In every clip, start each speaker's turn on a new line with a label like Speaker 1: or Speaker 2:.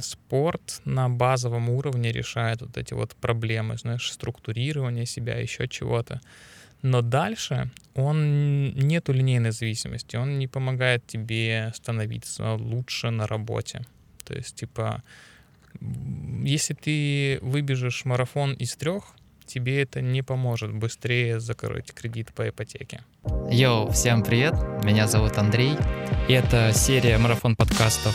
Speaker 1: спорт на базовом уровне решает вот эти вот проблемы, знаешь, структурирования себя, еще чего-то. Но дальше он нету линейной зависимости, он не помогает тебе становиться лучше на работе. То есть, типа, если ты выбежишь марафон из трех, тебе это не поможет быстрее закрыть кредит по ипотеке.
Speaker 2: Йоу, всем привет, меня зовут Андрей, и это серия марафон подкастов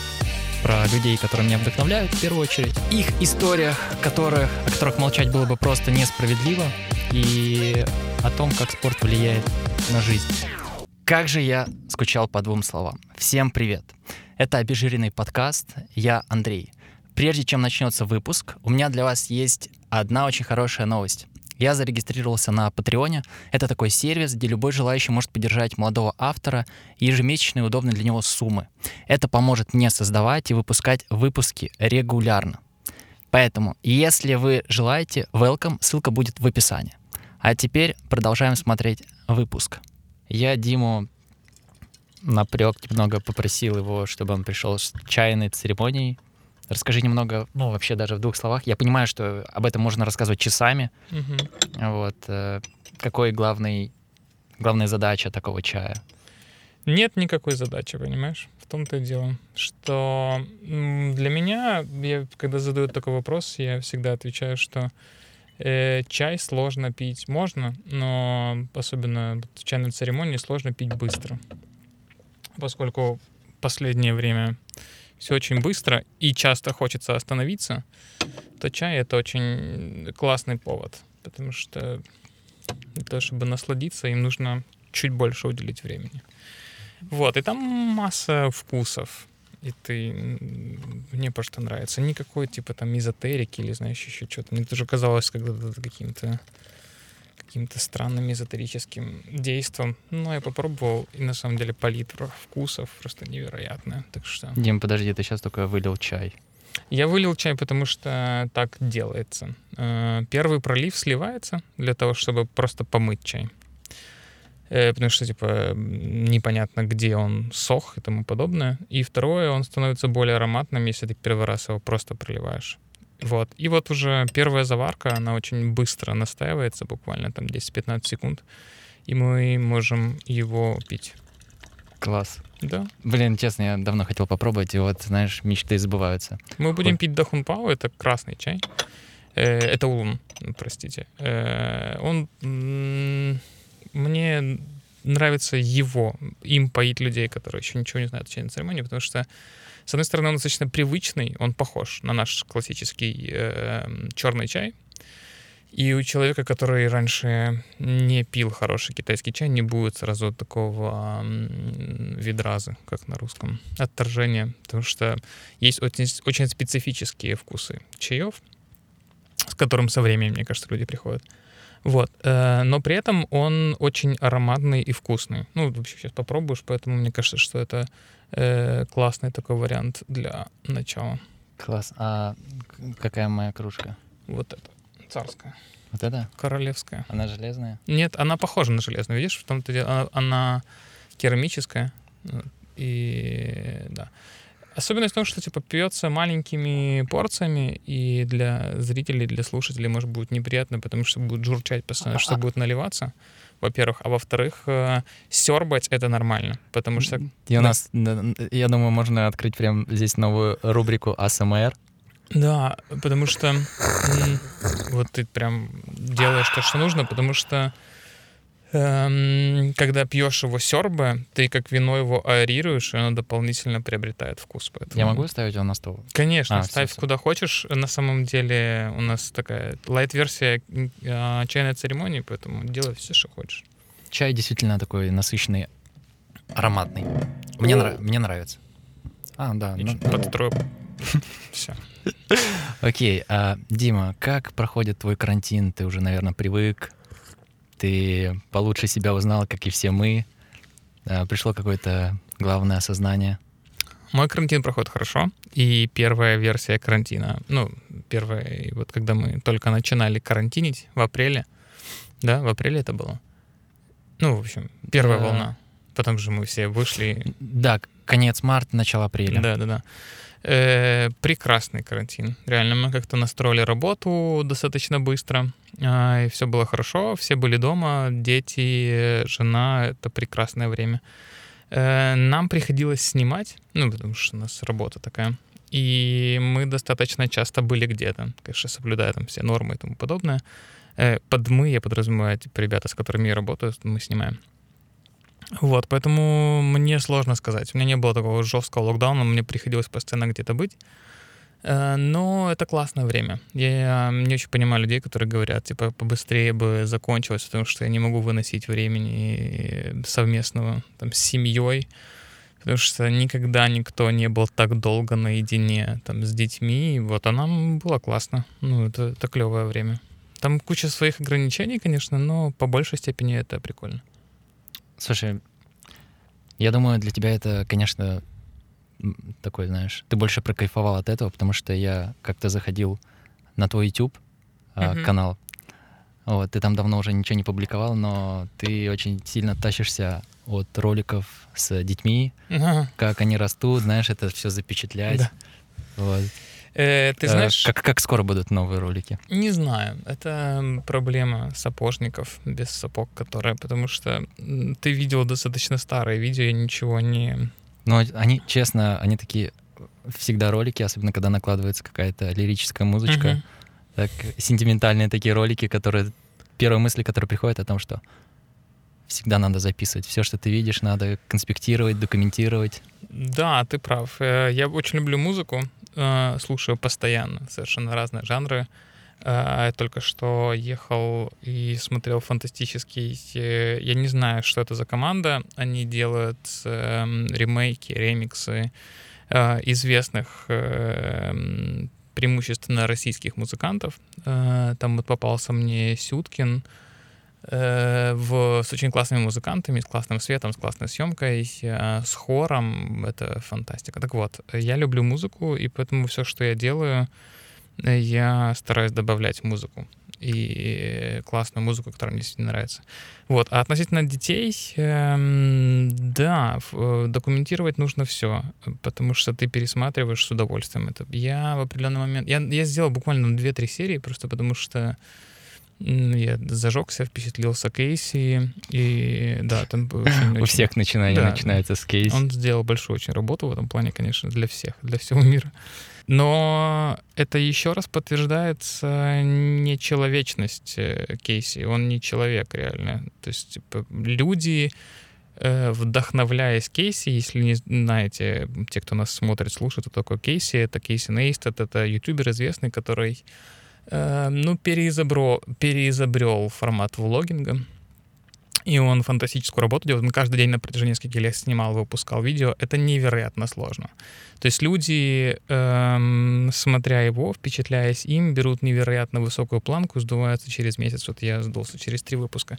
Speaker 2: про людей, которые меня вдохновляют в первую очередь, их историях, которых, о которых молчать было бы просто несправедливо, и о том, как спорт влияет на жизнь. Как же я скучал по двум словам. Всем привет. Это обезжиренный подкаст, я Андрей. Прежде чем начнется выпуск, у меня для вас есть одна очень хорошая новость. Я зарегистрировался на Патреоне. Это такой сервис, где любой желающий может поддержать молодого автора и ежемесячные удобные для него суммы. Это поможет мне создавать и выпускать выпуски регулярно. Поэтому, если вы желаете, welcome, ссылка будет в описании. А теперь продолжаем смотреть выпуск. Я Диму напрек немного попросил его, чтобы он пришел с чайной церемонией Расскажи немного, ну, вообще даже в двух словах. Я понимаю, что об этом можно рассказывать часами.
Speaker 1: Угу.
Speaker 2: Вот. Э, какой главный, главная задача такого чая?
Speaker 1: Нет никакой задачи, понимаешь? В том-то и дело, что для меня, я, когда задают такой вопрос, я всегда отвечаю, что э, чай сложно пить можно, но особенно в чайной церемонии сложно пить быстро, поскольку последнее время все очень быстро и часто хочется остановиться, то чай — это очень классный повод, потому что для того, чтобы насладиться, им нужно чуть больше уделить времени. Вот, и там масса вкусов. И ты... Мне просто нравится. Никакой, типа, там, эзотерики или, знаешь, еще что-то. Мне тоже казалось когда-то каким-то каким-то странным эзотерическим действом. Но я попробовал, и на самом деле палитра вкусов просто невероятная. Так что...
Speaker 2: Дим, подожди, ты сейчас только вылил чай.
Speaker 1: Я вылил чай, потому что так делается. Э, первый пролив сливается для того, чтобы просто помыть чай. Э, потому что, типа, непонятно, где он сох и тому подобное. И второе, он становится более ароматным, если ты первый раз его просто проливаешь. Вот. И вот уже первая заварка, она очень быстро настаивается, буквально там 10-15 секунд, и мы можем его пить.
Speaker 2: Класс.
Speaker 1: Да.
Speaker 2: Блин, честно, я давно хотел попробовать, и вот, знаешь, мечты сбываются.
Speaker 1: Мы будем вот. пить дахунпау, это красный чай. Э, это улун, простите. Э, он мне нравится его, им поить людей, которые еще ничего не знают о чайной церемонии, потому что с одной стороны, он достаточно привычный, он похож на наш классический э, черный чай. И у человека, который раньше не пил хороший китайский чай, не будет сразу такого видраза, как на русском, отторжения, потому что есть очень, очень специфические вкусы чаев, с которым со временем, мне кажется, люди приходят. Вот. Э, но при этом он очень ароматный и вкусный. Ну, вообще сейчас попробуешь, поэтому мне кажется, что это э, классный такой вариант для начала.
Speaker 2: Класс. А какая моя кружка?
Speaker 1: Вот эта, царская.
Speaker 2: Вот это?
Speaker 1: Королевская.
Speaker 2: Она железная?
Speaker 1: Нет, она похожа на железную. Видишь, в том-то дело, она, она керамическая. И да. Особенность в том, что типа пьется маленькими порциями, и для зрителей, для слушателей может быть неприятно, потому что будет журчать постоянно, что будет наливаться во-первых, а во-вторых, э, сербать это нормально, потому что...
Speaker 2: И у нас, я думаю, можно открыть прямо здесь новую рубрику АСМР.
Speaker 1: Да, потому что вот ты прям делаешь то, что нужно, потому что эм, когда пьешь его сербы, ты как вино его аэрируешь, и оно дополнительно приобретает вкус.
Speaker 2: Поэтому... Я могу ставить его на стол?
Speaker 1: Конечно, а, ставь все, куда все. хочешь. На самом деле у нас такая лайт-версия э, чайной церемонии, поэтому делай все, что хочешь.
Speaker 2: Чай действительно такой насыщенный, ароматный. Мне, нрав... Мне нравится.
Speaker 1: А, да. Ну... Подстрою. Все.
Speaker 2: Окей, а, Дима, как проходит твой карантин? Ты уже, наверное, привык ты получше себя узнал, как и все мы. Пришло какое-то главное осознание.
Speaker 1: Мой карантин проходит хорошо, и первая версия карантина, ну, первая, вот когда мы только начинали карантинить в апреле, да, в апреле это было. Ну, в общем, первая да. волна. Потом же мы все вышли.
Speaker 2: Да, конец марта, начало апреля.
Speaker 1: Да, да, да. Э, прекрасный карантин. Реально, мы как-то настроили работу достаточно быстро, и все было хорошо, все были дома, дети, жена, это прекрасное время. Э, нам приходилось снимать, ну, потому что у нас работа такая, и мы достаточно часто были где-то, конечно, соблюдая там все нормы и тому подобное. Э, под мы, я подразумеваю, типа, ребята, с которыми я работаю, мы снимаем. Вот, поэтому мне сложно сказать. У меня не было такого жесткого локдауна, мне приходилось постоянно где-то быть. Э, но это классное время. Я не очень понимаю людей, которые говорят, типа, побыстрее бы закончилось, потому что я не могу выносить времени совместного там, с семьей, потому что никогда никто не был так долго наедине там, с детьми. Вот, а нам было классно. Ну, это, это клевое время. Там куча своих ограничений, конечно, но по большей степени это прикольно.
Speaker 2: Слушай, я думаю, для тебя это, конечно, такой, знаешь, ты больше прокайфовал от этого, потому что я как-то заходил на твой YouTube uh-huh. канал. Вот, ты там давно уже ничего не публиковал, но ты очень сильно тащишься от роликов с детьми, uh-huh. как они растут, знаешь, это все запечатлять. Да. Вот.
Speaker 1: Э, ты знаешь...
Speaker 2: Как, как скоро будут новые ролики?
Speaker 1: Не знаю. Это проблема сапожников без сапог, которая... Потому что ты видел достаточно старые видео, я ничего не...
Speaker 2: Но они, честно, они такие всегда ролики, особенно когда накладывается какая-то лирическая музычка, uh-huh. так сентиментальные такие ролики, которые первые мысли, которые приходят о том, что всегда надо записывать. Все, что ты видишь, надо конспектировать, документировать.
Speaker 1: Да, ты прав. Э, я очень люблю музыку, э, слушаю постоянно совершенно разные жанры. Э, я только что ехал и смотрел фантастический... Я не знаю, что это за команда. Они делают эм, ремейки, ремиксы известных преимущественно российских музыкантов. Там вот попался мне Сюткин, Э, в, с очень классными музыкантами, с классным светом, с классной съемкой, с хором. Это фантастика. Так вот, я люблю музыку, и поэтому все, что я делаю, я стараюсь добавлять музыку и классную музыку, которая мне действительно нравится. Вот. А относительно детей, эм, да, э, документировать нужно все, потому что ты пересматриваешь с удовольствием это. Я в определенный момент... Я, я сделал буквально 2-3 серии, просто потому что я зажегся, впечатлился Кейси, и да, там
Speaker 2: очень, У всех начинание да, начинается с Кейси.
Speaker 1: Он сделал большую очень работу в этом плане, конечно, для всех, для всего мира. Но это еще раз подтверждается нечеловечность э, Кейси. Он не человек реально. То есть типа, люди, э, вдохновляясь Кейси, если не знаете, те, кто нас смотрит, слушает, кто такой Кейси, это Кейси Нейстед, это ютубер известный, который ну, переизобрел, переизобрел формат влогинга. И он фантастическую работу делает. Он каждый день на протяжении нескольких лет снимал, выпускал видео. Это невероятно сложно. То есть люди, эм, смотря его, впечатляясь им, берут невероятно высокую планку, сдуваются через месяц. Вот я сдулся через три выпуска.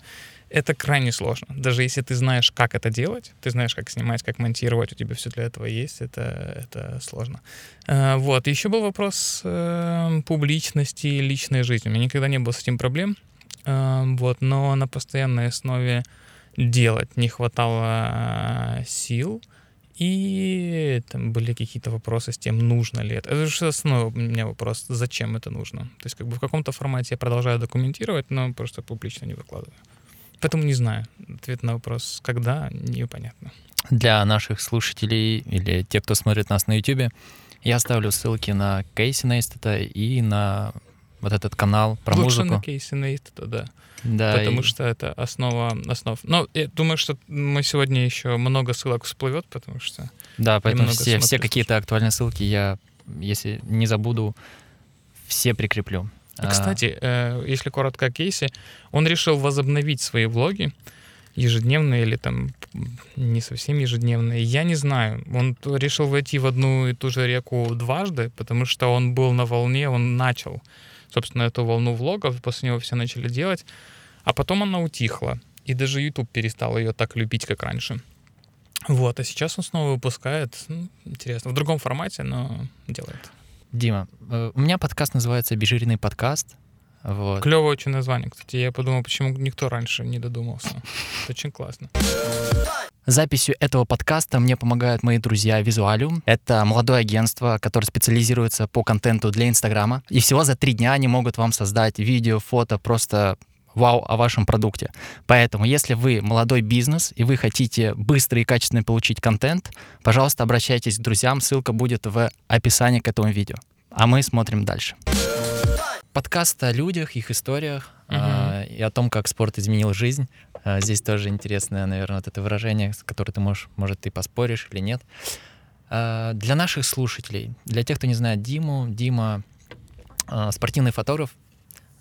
Speaker 1: Это крайне сложно. Даже если ты знаешь, как это делать, ты знаешь, как снимать, как монтировать, у тебя все для этого есть, это, это сложно. Э, вот. Еще был вопрос э, публичности и личной жизни. У меня никогда не было с этим проблем. Э, вот. Но на постоянной основе делать не хватало сил. И там были какие-то вопросы с тем, нужно ли это. Это же основной у меня вопрос, зачем это нужно. То есть как бы в каком-то формате я продолжаю документировать, но просто публично не выкладываю. Поэтому не знаю. Ответ на вопрос, когда, непонятно.
Speaker 2: Для наших слушателей или тех, кто смотрит нас на YouTube, я оставлю ссылки на Кейси Нейстета и на вот этот канал про
Speaker 1: Лучше
Speaker 2: музыку.
Speaker 1: на Кейси Нейстета, да.
Speaker 2: Да,
Speaker 1: потому и... что это основа основ. Но я думаю, что мы сегодня еще много ссылок всплывет, потому что...
Speaker 2: Да, поэтому все, все какие-то актуальные ссылки я, если не забуду, все прикреплю.
Speaker 1: А. Кстати, э, если коротко о кейсе, он решил возобновить свои влоги ежедневные или там не совсем ежедневные. Я не знаю. Он решил войти в одну и ту же реку дважды, потому что он был на волне, он начал, собственно, эту волну влогов, после него все начали делать, а потом она утихла. И даже YouTube перестал ее так любить, как раньше. Вот, а сейчас он снова выпускает, ну, интересно, в другом формате, но делает.
Speaker 2: Дима, э, у меня подкаст называется «Обезжиренный подкаст». Вот.
Speaker 1: Клевое очень название, кстати. Я подумал, почему никто раньше не додумался. Это очень классно.
Speaker 2: Записью этого подкаста мне помогают мои друзья Visualium. Это молодое агентство, которое специализируется по контенту для Инстаграма. И всего за три дня они могут вам создать видео, фото, просто вау о вашем продукте. Поэтому, если вы молодой бизнес и вы хотите быстро и качественно получить контент, пожалуйста, обращайтесь к друзьям, ссылка будет в описании к этому видео. А мы смотрим дальше. Подкаст о людях, их историях
Speaker 1: Мгм.
Speaker 2: а, и о том, как спорт изменил жизнь. А, здесь тоже интересное, наверное, вот это выражение, с которым ты можешь, может, ты поспоришь или нет. А, для наших слушателей, для тех, кто не знает Диму, Дима а, спортивный фотограф,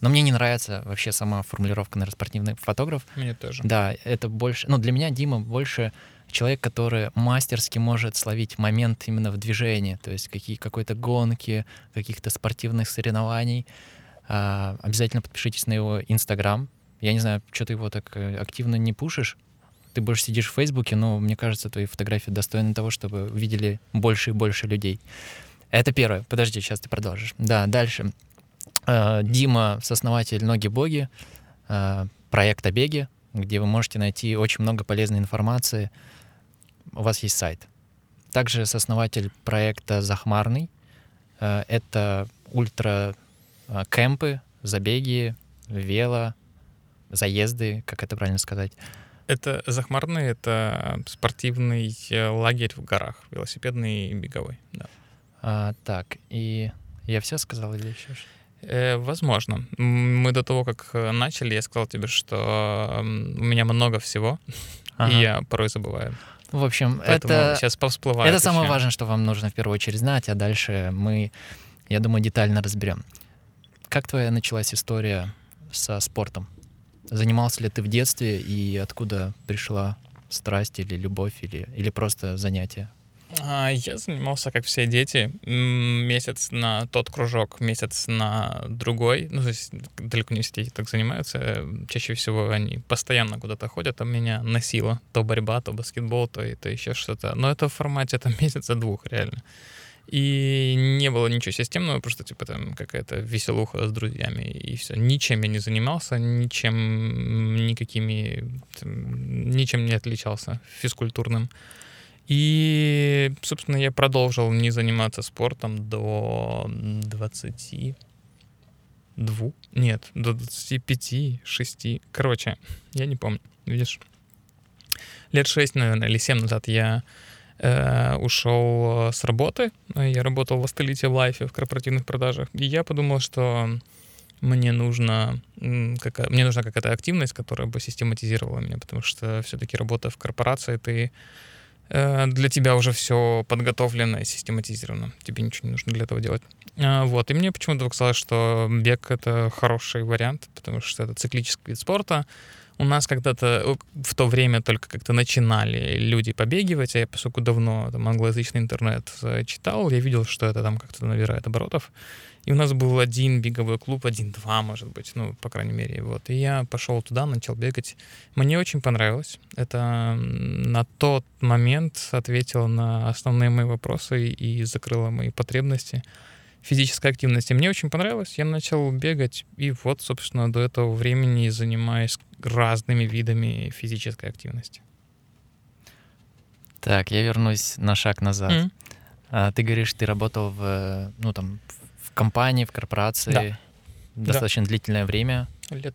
Speaker 2: но мне не нравится вообще сама формулировка, наверное, спортивный фотограф.
Speaker 1: Мне тоже.
Speaker 2: Да, это больше, ну, для меня Дима больше человек, который мастерски может словить момент именно в движении, то есть какие, какой-то гонки, каких-то спортивных соревнований. А, обязательно подпишитесь на его Инстаграм. Я не знаю, что ты его так э, активно не пушишь. Ты больше сидишь в Фейсбуке, но мне кажется, твои фотографии достойны того, чтобы видели больше и больше людей. Это первое. Подожди, сейчас ты продолжишь. Да, дальше. Э, Дима, сооснователь «Ноги-боги», э, проекта «Беги», где вы можете найти очень много полезной информации. У вас есть сайт. Также сооснователь проекта «Захмарный». Это ультра э, кемпы, забеги, вело, заезды, как это правильно сказать.
Speaker 1: Это Захмарный, это спортивный э, лагерь в горах, велосипедный и беговой. Да.
Speaker 2: А, так, и я все сказал или еще что?
Speaker 1: Э, возможно. Мы до того, как э, начали, я сказал тебе, что у меня много всего,
Speaker 2: Ага.
Speaker 1: и я порой забываю.
Speaker 2: В общем,
Speaker 1: Поэтому
Speaker 2: это,
Speaker 1: сейчас повсплывает.
Speaker 2: это самое
Speaker 1: еще.
Speaker 2: важное, что вам нужно в первую очередь знать, а дальше мы, я думаю, детально разберем. Как твоя началась история со спортом? Занимался ли ты в детстве и откуда пришла страсть или любовь или, или просто занятие?
Speaker 1: А, Я занимался, как все дети, месяц на тот кружок, месяц на другой. Ну, то есть далеко не все дети так занимаются. Э, Чаще всего они постоянно куда-то ходят, а меня носило. То борьба, то баскетбол, то, и- то еще что-то. Но это в формате там месяца двух, реально. И не было ничего системного, просто типа там какая-то веселуха с друзьями и все. Ничем я не занимался, ничем, никакими, там, ничем не отличался физкультурным. И, собственно, я продолжил не заниматься спортом до 22. Нет, до 25, 6. Короче, я не помню. Видишь? Лет 6, наверное, или 7 назад я э, ушел с работы. Я работал в Астелите в Лайфе в корпоративных продажах. И я подумал, что мне нужно м, какая, мне нужна какая-то активность, которая бы систематизировала меня, потому что все-таки работа в корпорации, ты э, для тебя уже все подготовлено и систематизировано. Тебе ничего не нужно для этого делать. А, Вот. И мне почему-то показалось, что бег — это хороший вариант, потому что это циклический вид спорта. У нас когда-то в то время только как-то начинали люди побегивать, а я, поскольку давно там англоязычный интернет читал, я видел, что это там как-то набирает оборотов. И у нас был один беговой клуб, один-два, может быть, ну, по крайней мере, вот. И я пошел туда, начал бегать. Мне очень понравилось. Это на тот момент ответило на основные мои вопросы и закрыло мои потребности физической активности. Мне очень понравилось, я начал бегать, и вот, собственно, до этого времени занимаюсь разными видами физической активности.
Speaker 2: Так, я вернусь на шаг назад.
Speaker 1: М.
Speaker 2: А, ты говоришь, ты работал в, ну, там, в компании, в корпорации
Speaker 1: Да.
Speaker 2: достаточно длительное время.
Speaker 1: Лет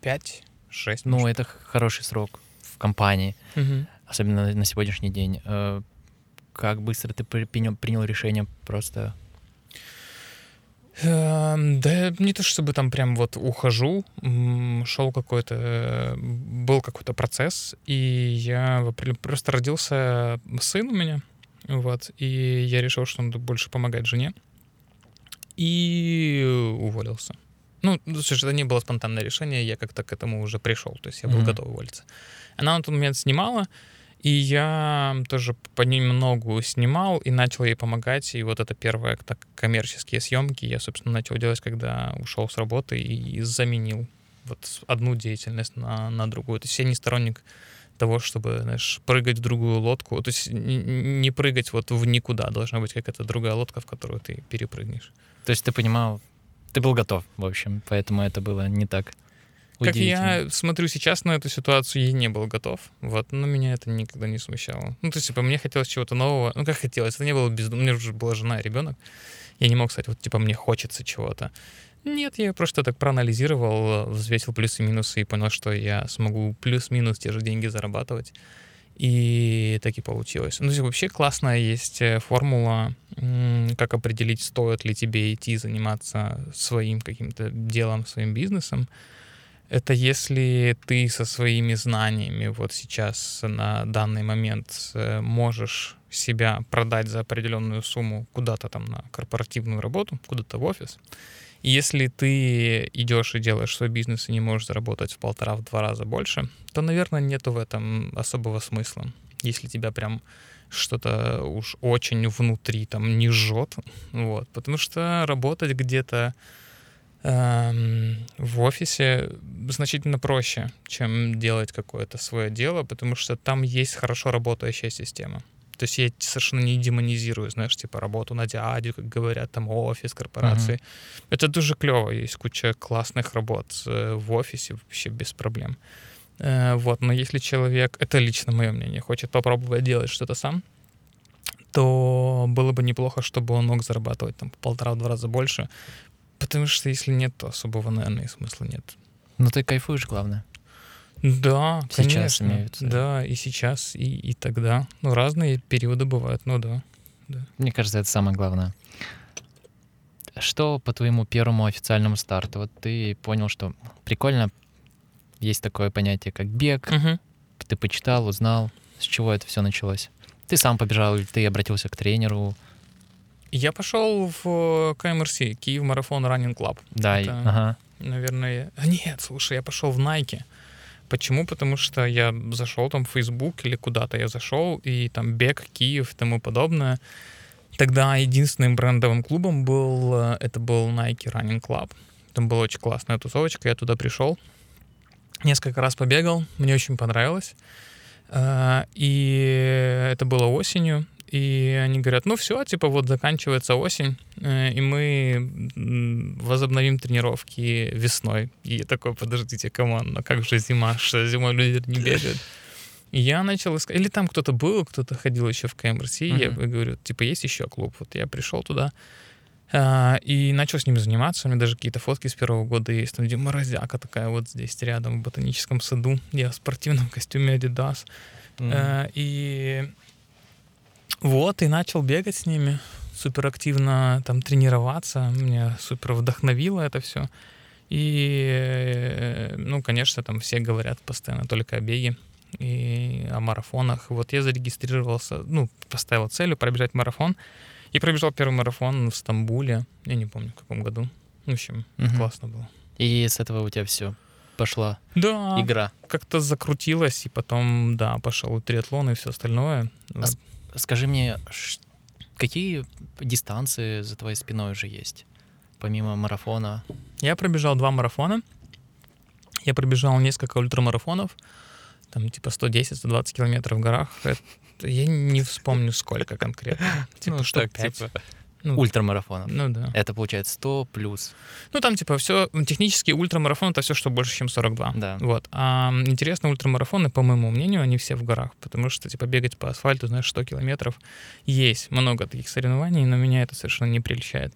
Speaker 1: пять, шесть.
Speaker 2: Ну,
Speaker 1: может.
Speaker 2: это хороший срок в компании,
Speaker 1: Мгм.
Speaker 2: особенно на- сегодняшний день. Э, Как быстро ты при- принял, принял решение просто...
Speaker 1: Эм, Да не то чтобы там прям вот ухожу, шел какой-то, э, был какой-то процесс, и я в апреле- просто родился сын у меня, вот, и я решил, что надо больше помогать жене, и уволился. Ну, слушай, это не было спонтанное решение, я как-то к этому уже пришел, то есть я был
Speaker 2: Мгм.
Speaker 1: готов уволиться. Она на тот момент снимала, и я тоже понемногу снимал и начал ей помогать. И вот это первые так, коммерческие съемки я, собственно, начал делать, когда ушел с работы и заменил вот одну деятельность на, на другую. То есть я не сторонник того, чтобы, знаешь, прыгать в другую лодку. То есть не прыгать вот в никуда. Должна быть какая-то другая лодка, в которую ты перепрыгнешь.
Speaker 2: То есть ты понимал, ты был готов, в общем, поэтому это было не так.
Speaker 1: Как я смотрю сейчас на эту ситуацию, я не был готов. Вот, но меня это никогда не смущало. Ну, то есть, типа, мне хотелось чего-то нового. Ну, как хотелось, это не было без... У меня уже была жена и ребенок. Я не мог сказать, вот, типа, мне хочется чего-то. Нет, я просто так проанализировал, взвесил плюсы и минусы и понял, что я смогу плюс-минус те же деньги зарабатывать. И так и получилось. Ну, вообще классная есть э, формула, как определить, стоит ли тебе идти заниматься своим каким-то делом, своим бизнесом. Это если ты со своими знаниями вот сейчас на данный момент э, можешь себя продать за определенную сумму куда-то там на корпоративную работу, куда-то в офис, и если ты идешь и делаешь свой бизнес и не можешь заработать в полтора-два раза больше, то, наверное, нету в этом особого смысла. Если тебя прям что-то уж очень внутри там не жжет, вот, потому что работать где-то в офисе значительно проще, чем делать какое-то свое дело, потому что там есть хорошо работающая система. То есть я совершенно не демонизирую, знаешь, типа работу на дядю, как говорят, там офис, корпорации. Uh-huh. Это дуже клево, есть куча классных работ э, в офисе вообще без проблем. Э, вот, но если человек, это лично мое мнение, хочет попробовать делать что-то сам, то было бы неплохо, чтобы он мог зарабатывать там полтора-два раза больше, потому что если нет, то особого, наверное, и смысла нет.
Speaker 2: Но ты кайфуешь, главное.
Speaker 1: Да, сейчас конечно. имеются. Да, и сейчас, и, и тогда. Ну, разные периоды бывают, ну да, да.
Speaker 2: Мне кажется, это самое главное. Что по твоему первому официальному старту? Вот ты понял, что прикольно, есть такое понятие, как бег. Угу. Ты почитал, узнал, с чего это все началось. Ты сам побежал или ты обратился к тренеру?
Speaker 1: Я пошел в KMRC, Kyiv Marathon Running Club.
Speaker 2: Да, это, ага.
Speaker 1: наверное... Нет, слушай, я пошел в Nike. Почему? Потому что я зашел там в Facebook или куда-то я зашел, и там бег, Киев и тому подобное. Тогда единственным брендовым клубом был, э, это был Nike Running Club. Там была очень классная тусовочка, я туда пришел, несколько раз побегал, мне очень понравилось. Э, и это было осенью, и они говорят, ну все, типа вот заканчивается осень, э, и мы возобновим тренировки весной. И я такой, подождите, come on, ну как же зима, что зимой люди не бегают? И я начал искать, или там кто-то был, кто-то ходил еще в KMRC, uh-huh. я говорю, типа, есть еще клуб? Вот я пришел туда, а, и начал с ними заниматься. У меня даже какие-то фотки с первого года есть, там, где морозяка такая вот здесь рядом в ботаническом саду. Я в спортивном костюме Adidas. А, и вот, и начал бегать с ними, супер активно там тренироваться, меня супер вдохновило это все. И, ну, конечно, там все говорят постоянно только о беге и о марафонах. Вот я зарегистрировался, ну, поставил целью пробежать марафон. И пробежал первый марафон в Стамбуле. Я не помню, в каком году. В общем, угу. классно было.
Speaker 2: И с этого у тебя все пошла
Speaker 1: да,
Speaker 2: игра.
Speaker 1: Как-то закрутилось, и потом, да, пошел триатлон и все остальное.
Speaker 2: А вот. Скажи мне, какие дистанции за твоей спиной уже есть, помимо марафона?
Speaker 1: Я пробежал два марафона. Я пробежал несколько ультрамарафонов, там типа 110-120 километров в горах. Это, я не вспомню, сколько конкретно.
Speaker 2: Типа ну, штук 5. Типа, ну, ультрамарафонов.
Speaker 1: Ну да.
Speaker 2: Это получается 100 плюс.
Speaker 1: Ну там типа все, технически ультрамарафон это все, что больше, чем 42.
Speaker 2: Да.
Speaker 1: Вот. А интересно, ультрамарафоны, по моему мнению, они все в горах, потому что типа бегать по асфальту, знаешь, 100 километров, есть много таких соревнований, но меня это совершенно не прельщает.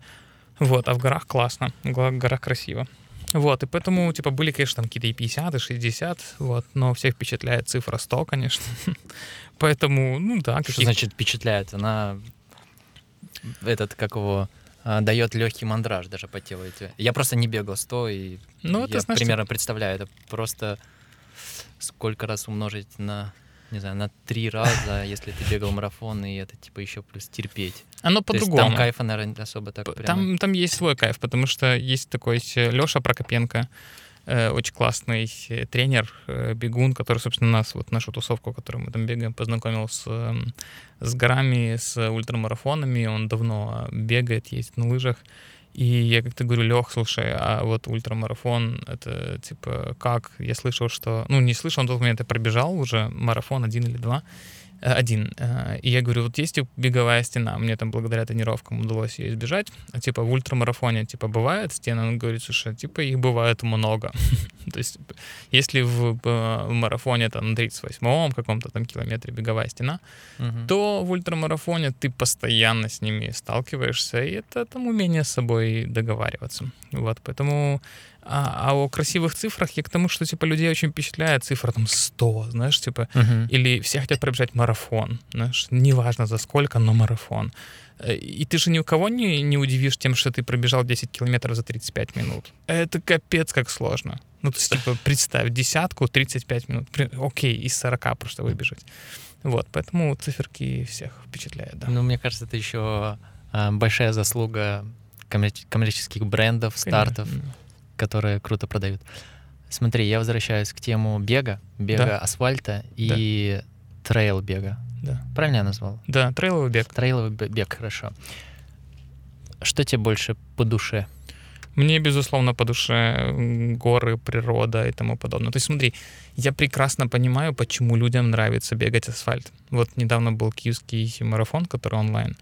Speaker 1: Вот, а в горах классно, в горах красиво. Вот, и поэтому, типа, были, конечно, там какие-то и 50, и 60, вот, но всех впечатляет цифра 100, конечно. Поэтому, ну да.
Speaker 2: Что значит впечатляет? Она этот, как его, а, дает легкий мандраж даже по телу. Я просто не бегал 100, и ну, я значит... примерно представляю, это просто сколько раз умножить на не знаю, на три раза, если ты бегал марафон, и это типа еще плюс терпеть.
Speaker 1: Оно по-другому.
Speaker 2: Там кайфа, наверное, особо так прямо.
Speaker 1: Там, там есть свой кайф, потому что есть такой Леша Прокопенко, Э, очень классный э, тренер, э, бегун, который, собственно, нас, вот нашу тусовку, которую мы там бегаем, познакомил с, эм, с горами, с ультрамарафонами. Он давно бегает, ездит на лыжах. И я как-то говорю, Лех, слушай, а вот ультрамарафон, это типа как? Я слышал, что... Ну, не слышал, он в тот момент я пробежал уже марафон один или два. Э, один. Э, и я говорю, вот есть беговая стена, мне там благодаря тренировкам удалось ее избежать, а типа в ультрамарафоне, типа, бывает стена? Он говорит, слушай, типа, их бывает много. То есть, если в, в марафоне там на 38-м каком-то там километре беговая стена, то в ультрамарафоне ты постоянно с ними сталкиваешься, и это там умение с собой договариваться. Вот, поэтому а, а о красивых цифрах я к тому, что типа людей очень впечатляет цифра там 100, знаешь, типа, uh-huh. или все хотят пробежать марафон, знаешь, неважно за сколько, но марафон. Э, и ты же ни у кого не, не удивишь тем, что ты пробежал 10 километров за 35 минут. Это капец как сложно. Ну, то есть, типа, представь, десятку 35 минут. Окей, из 40 просто выбежать. Вот, поэтому циферки всех впечатляют, да.
Speaker 2: Ну, мне кажется, это еще а, большая заслуга коммерческих брендов, стартов. Конечно которые круто продают. Смотри, я возвращаюсь к тему бега, бега да. асфальта и да. трейл бега. Да. Правильно я назвал?
Speaker 1: Да, трейловый бег.
Speaker 2: Трейловый бег, хорошо. Что тебе больше по душе?
Speaker 1: Мне, безусловно, по душе горы, природа и тому подобное. То есть смотри, я прекрасно понимаю, почему людям нравится бегать асфальт. Вот недавно был киевский марафон, который онлайн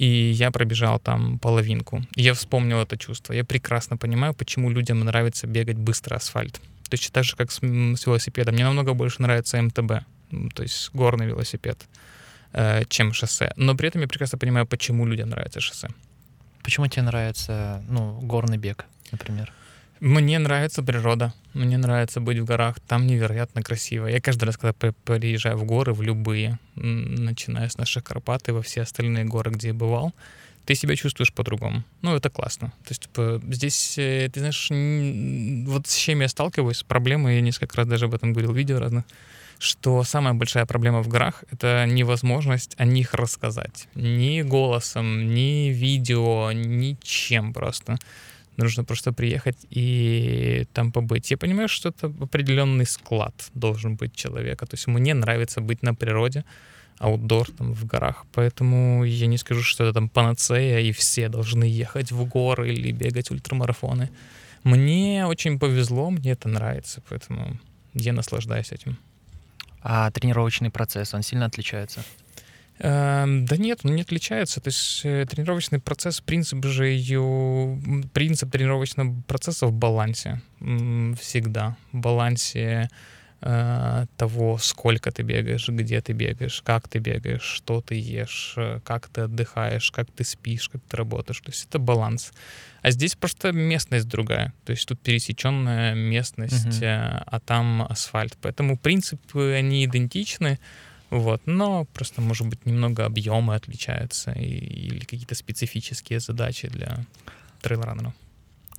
Speaker 1: и я пробежал там половинку. я вспомнил это чувство. Я прекрасно понимаю, почему людям нравится бегать быстро асфальт. То есть так же, как с, с велосипедом. Мне намного больше нравится МТБ, то есть горный велосипед, э, чем шоссе. Но при этом я прекрасно понимаю, почему людям нравится шоссе.
Speaker 2: Почему тебе нравится ну, горный бег, например?
Speaker 1: Мне нравится природа, мне нравится быть в горах, там невероятно красиво. Я каждый раз, когда приезжаю в горы, в любые, начиная с наших Карпат и во все остальные горы, где я бывал, ты себя чувствуешь по-другому. Ну, это классно. То есть, типа, здесь, э, ты знаешь, вот с чем я сталкиваюсь, проблемы, я несколько раз даже об этом говорил в видео разных, что самая большая проблема в горах — это невозможность о них рассказать. Ни голосом, ни видео, ничем просто. Нужно просто приехать и там побыть. Я понимаю, что это определенный склад должен быть человека. То есть мне нравится быть на природе, аутдор там в горах. Поэтому я не скажу, что это там панацея, и все должны ехать в горы или бегать ультрамарафоны. Мне очень повезло, мне это нравится, поэтому я наслаждаюсь этим.
Speaker 2: А тренировочный процесс, он сильно отличается?
Speaker 1: Эм, да нет, он не отличается. То есть э, тренировочный процесс, принцип же ее, принцип тренировочного процесса в балансе. Всегда. В балансе э, того, сколько ты бегаешь, где ты бегаешь, как ты бегаешь, что ты ешь, э, как ты отдыхаешь, как ты спишь, как ты работаешь. То есть это баланс. А здесь просто местность другая. То есть тут пересеченная местность, uh-huh. а там асфальт. Поэтому принципы, они идентичны, вот, но просто, может быть, немного объемы отличаются и, или какие-то специфические задачи для трейлранеров.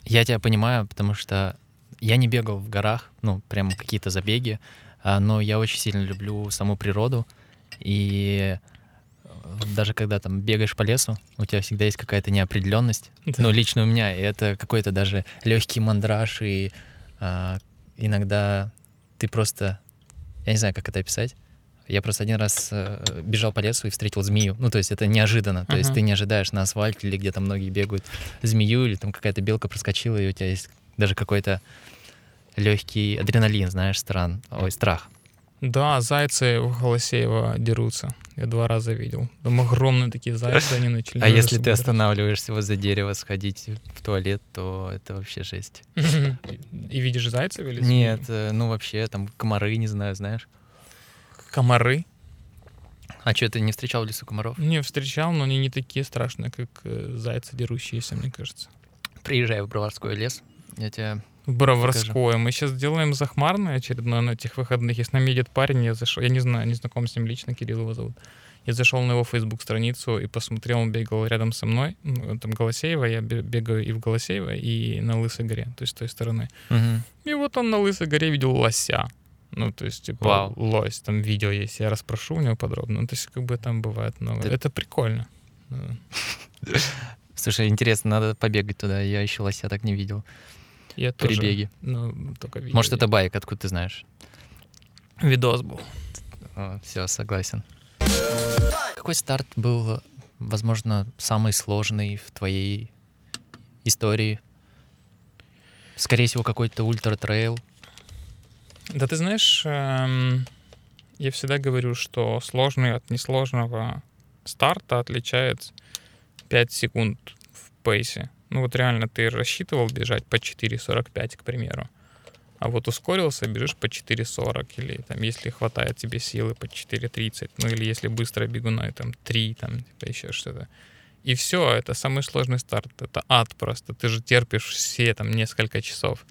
Speaker 2: Я тебя понимаю, потому что я не бегал в горах, ну, прям какие-то забеги, а, но я очень сильно люблю саму природу, и даже когда там бегаешь по лесу, у тебя всегда есть какая-то неопределенность. Да. Ну, лично у меня, и это какой-то даже легкий мандраж, и а, иногда ты просто, я не знаю, как это описать, я просто один раз э, бежал по лесу и встретил змею. Ну, то есть это неожиданно. То uh-huh. есть ты не ожидаешь на асфальте или где-то многие бегают змею, или там какая-то белка проскочила, и у тебя есть даже какой-то легкий адреналин, знаешь, стран, ой, страх.
Speaker 1: Да, зайцы в Голосеево дерутся. Я два раза видел. Там огромные такие зайцы, они начали...
Speaker 2: А если ты останавливаешься возле дерева сходить в туалет, то это вообще жесть.
Speaker 1: И видишь зайцев или
Speaker 2: Нет, э, ну вообще там комары, не знаю, знаешь.
Speaker 1: Комары.
Speaker 2: А что, ты не встречал в лесу комаров?
Speaker 1: Не встречал, но они не такие страшные, как э, зайцы дерущиеся, мне кажется.
Speaker 2: Приезжай в Броварской лес, я тебе
Speaker 1: Броварское. Мы сейчас делаем захмарное очередное на этих выходных. И с нами идет парень, я зашел, я не знаю, не знаком с ним лично, Кирилл его зовут. Я зашел на его Facebook страницу и посмотрел, он бегал рядом со мной, там Голосеева, я бегаю и в Голосеево, и на Лысой горе, то есть с той стороны. Угу. И вот он на Лысой горе видел лося. Ну, то есть, типа, Вау. лось, там видео есть, я расспрошу у него подробно. Ну, то есть, как бы там бывает, но Ты... это прикольно.
Speaker 2: Слушай, интересно, надо побегать туда. Я еще лося так не видел.
Speaker 1: Я
Speaker 2: При тоже. беге.
Speaker 1: Ну, только видел.
Speaker 2: Может, это байк, откуда ты знаешь?
Speaker 1: Видос был.
Speaker 2: О, все, согласен. Какой старт был, возможно, самый сложный в твоей истории? Скорее всего, какой-то ультра-трейл.
Speaker 1: Да ты знаешь, эм, я всегда говорю, что сложный от несложного старта отличает 5 секунд в пейсе. Ну вот реально ты рассчитывал бежать по 4.45, к примеру, а вот ускорился, бежишь по 4.40, или там, если хватает тебе силы, по 4.30, ну или если быстро бегуной, там 3, там, типа еще что-то. И все, это самый сложный старт, это ад просто. Ты же терпишь все там несколько часов.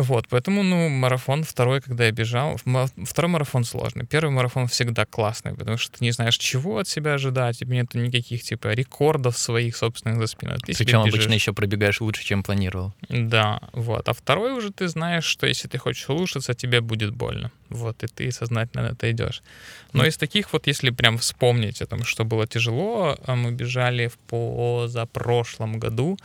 Speaker 1: Вот, поэтому, ну, марафон второй, когда я бежал, второй марафон сложный. Первый марафон всегда классный, потому что ты не знаешь, чего от себя ожидать, и нет никаких, типа, рекордов своих собственных за спиной. Ты
Speaker 2: Причем обычно еще пробегаешь лучше, чем планировал.
Speaker 1: Да, вот. А второй уже ты знаешь, что если ты хочешь улучшиться, тебе будет больно. Вот, и ты сознательно на это идешь. Но mm. из таких вот, если прям вспомнить о том, что было тяжело, а мы бежали в позапрошлом году,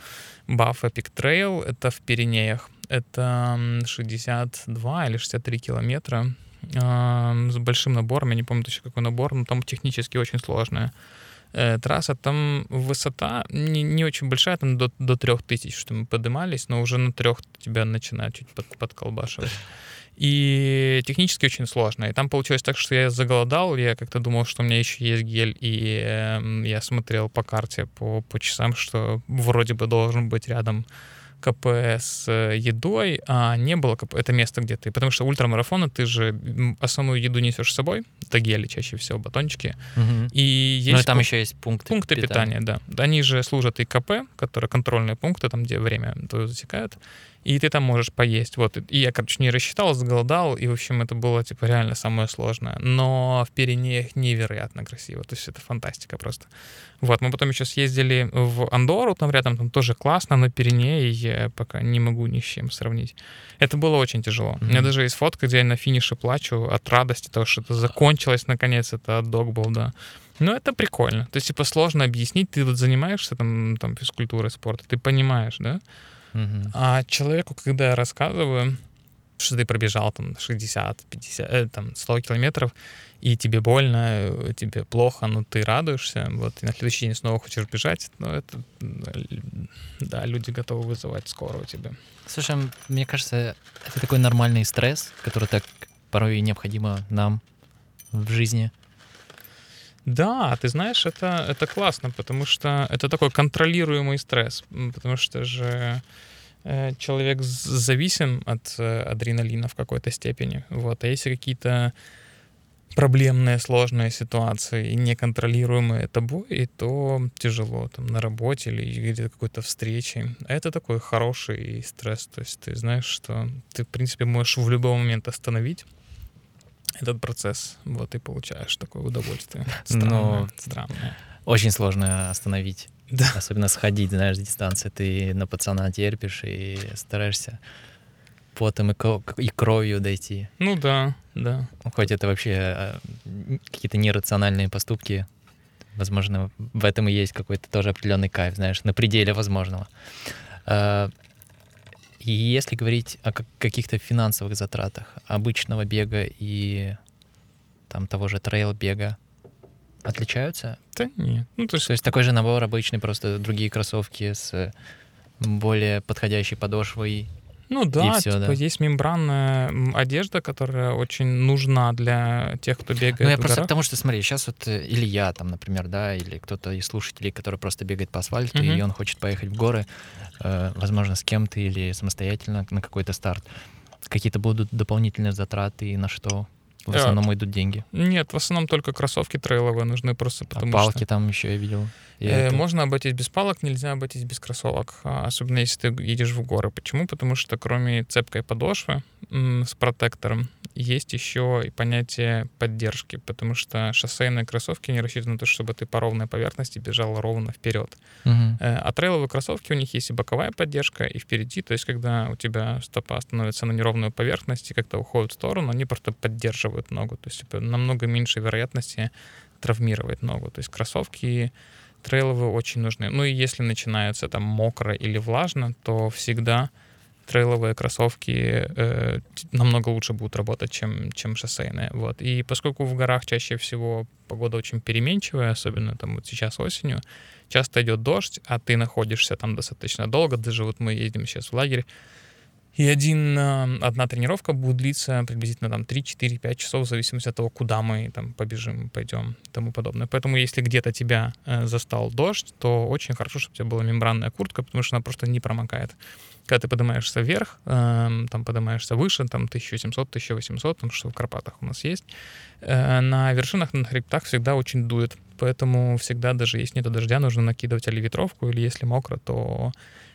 Speaker 1: Buff Epic Trail, это в Пиренеях. Это 62 или 63 километра с большим набором. Я не помню точно какой набор, но там технически очень сложная э, трасса. Там высота не, не очень большая, там до, до 3000, что мы поднимались, но уже на трех тебя начинает чуть под, подколбашивать. И технически очень сложно. И там получилось так, что я заголодал, я как-то думал, что у меня еще есть гель, и э, я смотрел по карте, по, по часам, что вроде бы должен быть рядом КП с э, едой, а не было КП. Это место, где ты... Потому что ультрамарафоны ты же основную еду несешь с собой. Это гели чаще всего, батончики.
Speaker 2: Угу.
Speaker 1: И есть...
Speaker 2: Ну и там еще есть пункты
Speaker 1: Пункты питания. питания, да. Они же служат и КП, которые контрольные пункты, там, где время засекают и ты там можешь поесть. Вот. И я, короче, не рассчитал, сголодал, и, в общем, это было, типа, реально самое сложное. Но в Пиренеях невероятно красиво, то есть это фантастика просто. Вот, мы потом еще съездили в Андору, там рядом, там тоже классно, но Пиренеи я пока не могу ни с чем сравнить. Это было очень тяжело. Mm-hmm. У меня даже есть фотка, где я на финише плачу от радости того, что это закончилось, наконец, это дог был, да. Ну, это прикольно. То есть, типа, сложно объяснить. Ты вот занимаешься там, там физкультурой, спортом, ты понимаешь, да?
Speaker 2: Угу.
Speaker 1: А человеку, когда я рассказываю, что ты пробежал там 60, 50, э, там 100 километров, и тебе больно, э, тебе плохо, но ты радуешься, вот, и на следующий день снова хочешь бежать, ну, это, да, люди готовы вызывать скоро у тебя.
Speaker 2: Слушай, мне кажется, это такой нормальный стресс, который так порой необходимо нам в жизни.
Speaker 1: Да, ты знаешь, это, это классно, потому что это такой контролируемый стресс, потому что же э, человек зависим от э, адреналина в какой-то степени. Вот. А если какие-то проблемные, сложные ситуации и неконтролируемые тобой, то тяжело там на работе или где-то какой-то встрече. А это такой хороший стресс. То есть ты знаешь, что ты, в принципе, можешь в любой момент остановить этот процесс, вот и получаешь такое удовольствие. Странное, Но странное.
Speaker 2: Очень сложно остановить. Да. Особенно сходить, знаешь, дистанции. Ты на пацана терпишь и стараешься потом и, кровью дойти.
Speaker 1: Ну да, да.
Speaker 2: Хоть это вообще а, какие-то нерациональные поступки, возможно, в этом и есть какой-то тоже определенный кайф, знаешь, на пределе возможного. И если говорить о каких-то финансовых затратах обычного бега и там того же трейл-бега, отличаются?
Speaker 1: Да нет.
Speaker 2: Ну, то, есть... то есть такой же набор обычный, просто другие кроссовки с более подходящей подошвой
Speaker 1: ну да, все, типа да. есть мембранная одежда, которая очень нужна для тех, кто бегает. Ну
Speaker 2: я просто горах. потому что смотри, сейчас вот э, или я там, например, да, или кто-то из слушателей, который просто бегает по асфальту mm-hmm. и он хочет поехать в горы, э, возможно, с кем-то или самостоятельно на какой-то старт. Какие-то будут дополнительные затраты и на что? В основном идут деньги.
Speaker 1: Нет, в основном только кроссовки трейловые нужны просто а потому
Speaker 2: а палки что... там еще я видел.
Speaker 1: Я э, это... Можно обойтись без палок, нельзя обойтись без кроссовок, а, особенно если ты едешь в горы. Почему? Потому что кроме цепкой подошвы с протектором есть еще и понятие поддержки, потому что шоссейные кроссовки не рассчитаны на то, чтобы ты по ровной поверхности бежал ровно вперед.
Speaker 2: Угу.
Speaker 1: А трейловые кроссовки, у них есть и боковая поддержка, и впереди, то есть когда у тебя стопа становится на неровную поверхность и как-то уходит в сторону, они просто поддерживают ногу, то есть намного меньше вероятности травмировать ногу. То есть кроссовки трейловые очень нужны. Ну и если начинается там мокро или влажно, то всегда трейловые кроссовки э, намного лучше будут работать, чем, чем шоссейные. Вот. И поскольку в горах чаще всего погода очень переменчивая, особенно там вот сейчас осенью, часто идет дождь, а ты находишься там достаточно долго, даже вот мы едем сейчас в лагерь, И один, э, одна тренировка будет длиться приблизительно там 3-4-5 часов, в зависимости от того, куда мы там побежим, пойдем и тому подобное. Поэтому если где-то тебя э, застал дождь, то очень хорошо, чтобы у тебя была мембранная куртка, потому что она просто не промокает. Когда ты поднимаешься вверх, э, там поднимаешься выше, там 1700-1800, там что в Карпатах у нас есть, э, на вершинах, на хребтах всегда очень дует. Поэтому всегда, даже если нет дождя, нужно накидывать или ветровку, или если мокро, то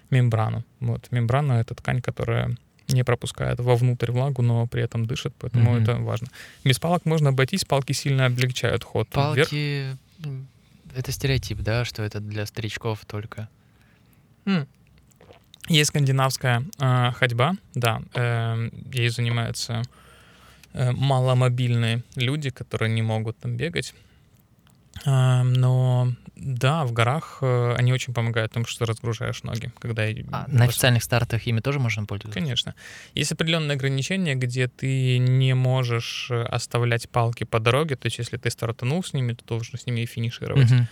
Speaker 1: мембрану. Вот, мембрана — это ткань, которая не пропускает вовнутрь влагу, но при этом дышит, поэтому mm-hmm. это важно. Без палок можно обойтись, палки сильно облегчают ход.
Speaker 2: Палки вверх. — это стереотип, да, что это для старичков только?
Speaker 1: Mm. Есть скандинавская э, ходьба, да, э, ей занимаются э, маломобильные люди, которые не могут там бегать. Э, но да, в горах э, они очень помогают, потому что разгружаешь ноги. Когда
Speaker 2: а на официальных стартах ими тоже можно пользоваться?
Speaker 1: Конечно. Есть определенные ограничения, где ты не можешь э, оставлять палки по дороге. То есть, если ты стартанул с ними, то должен с ними и финишировать. Угу.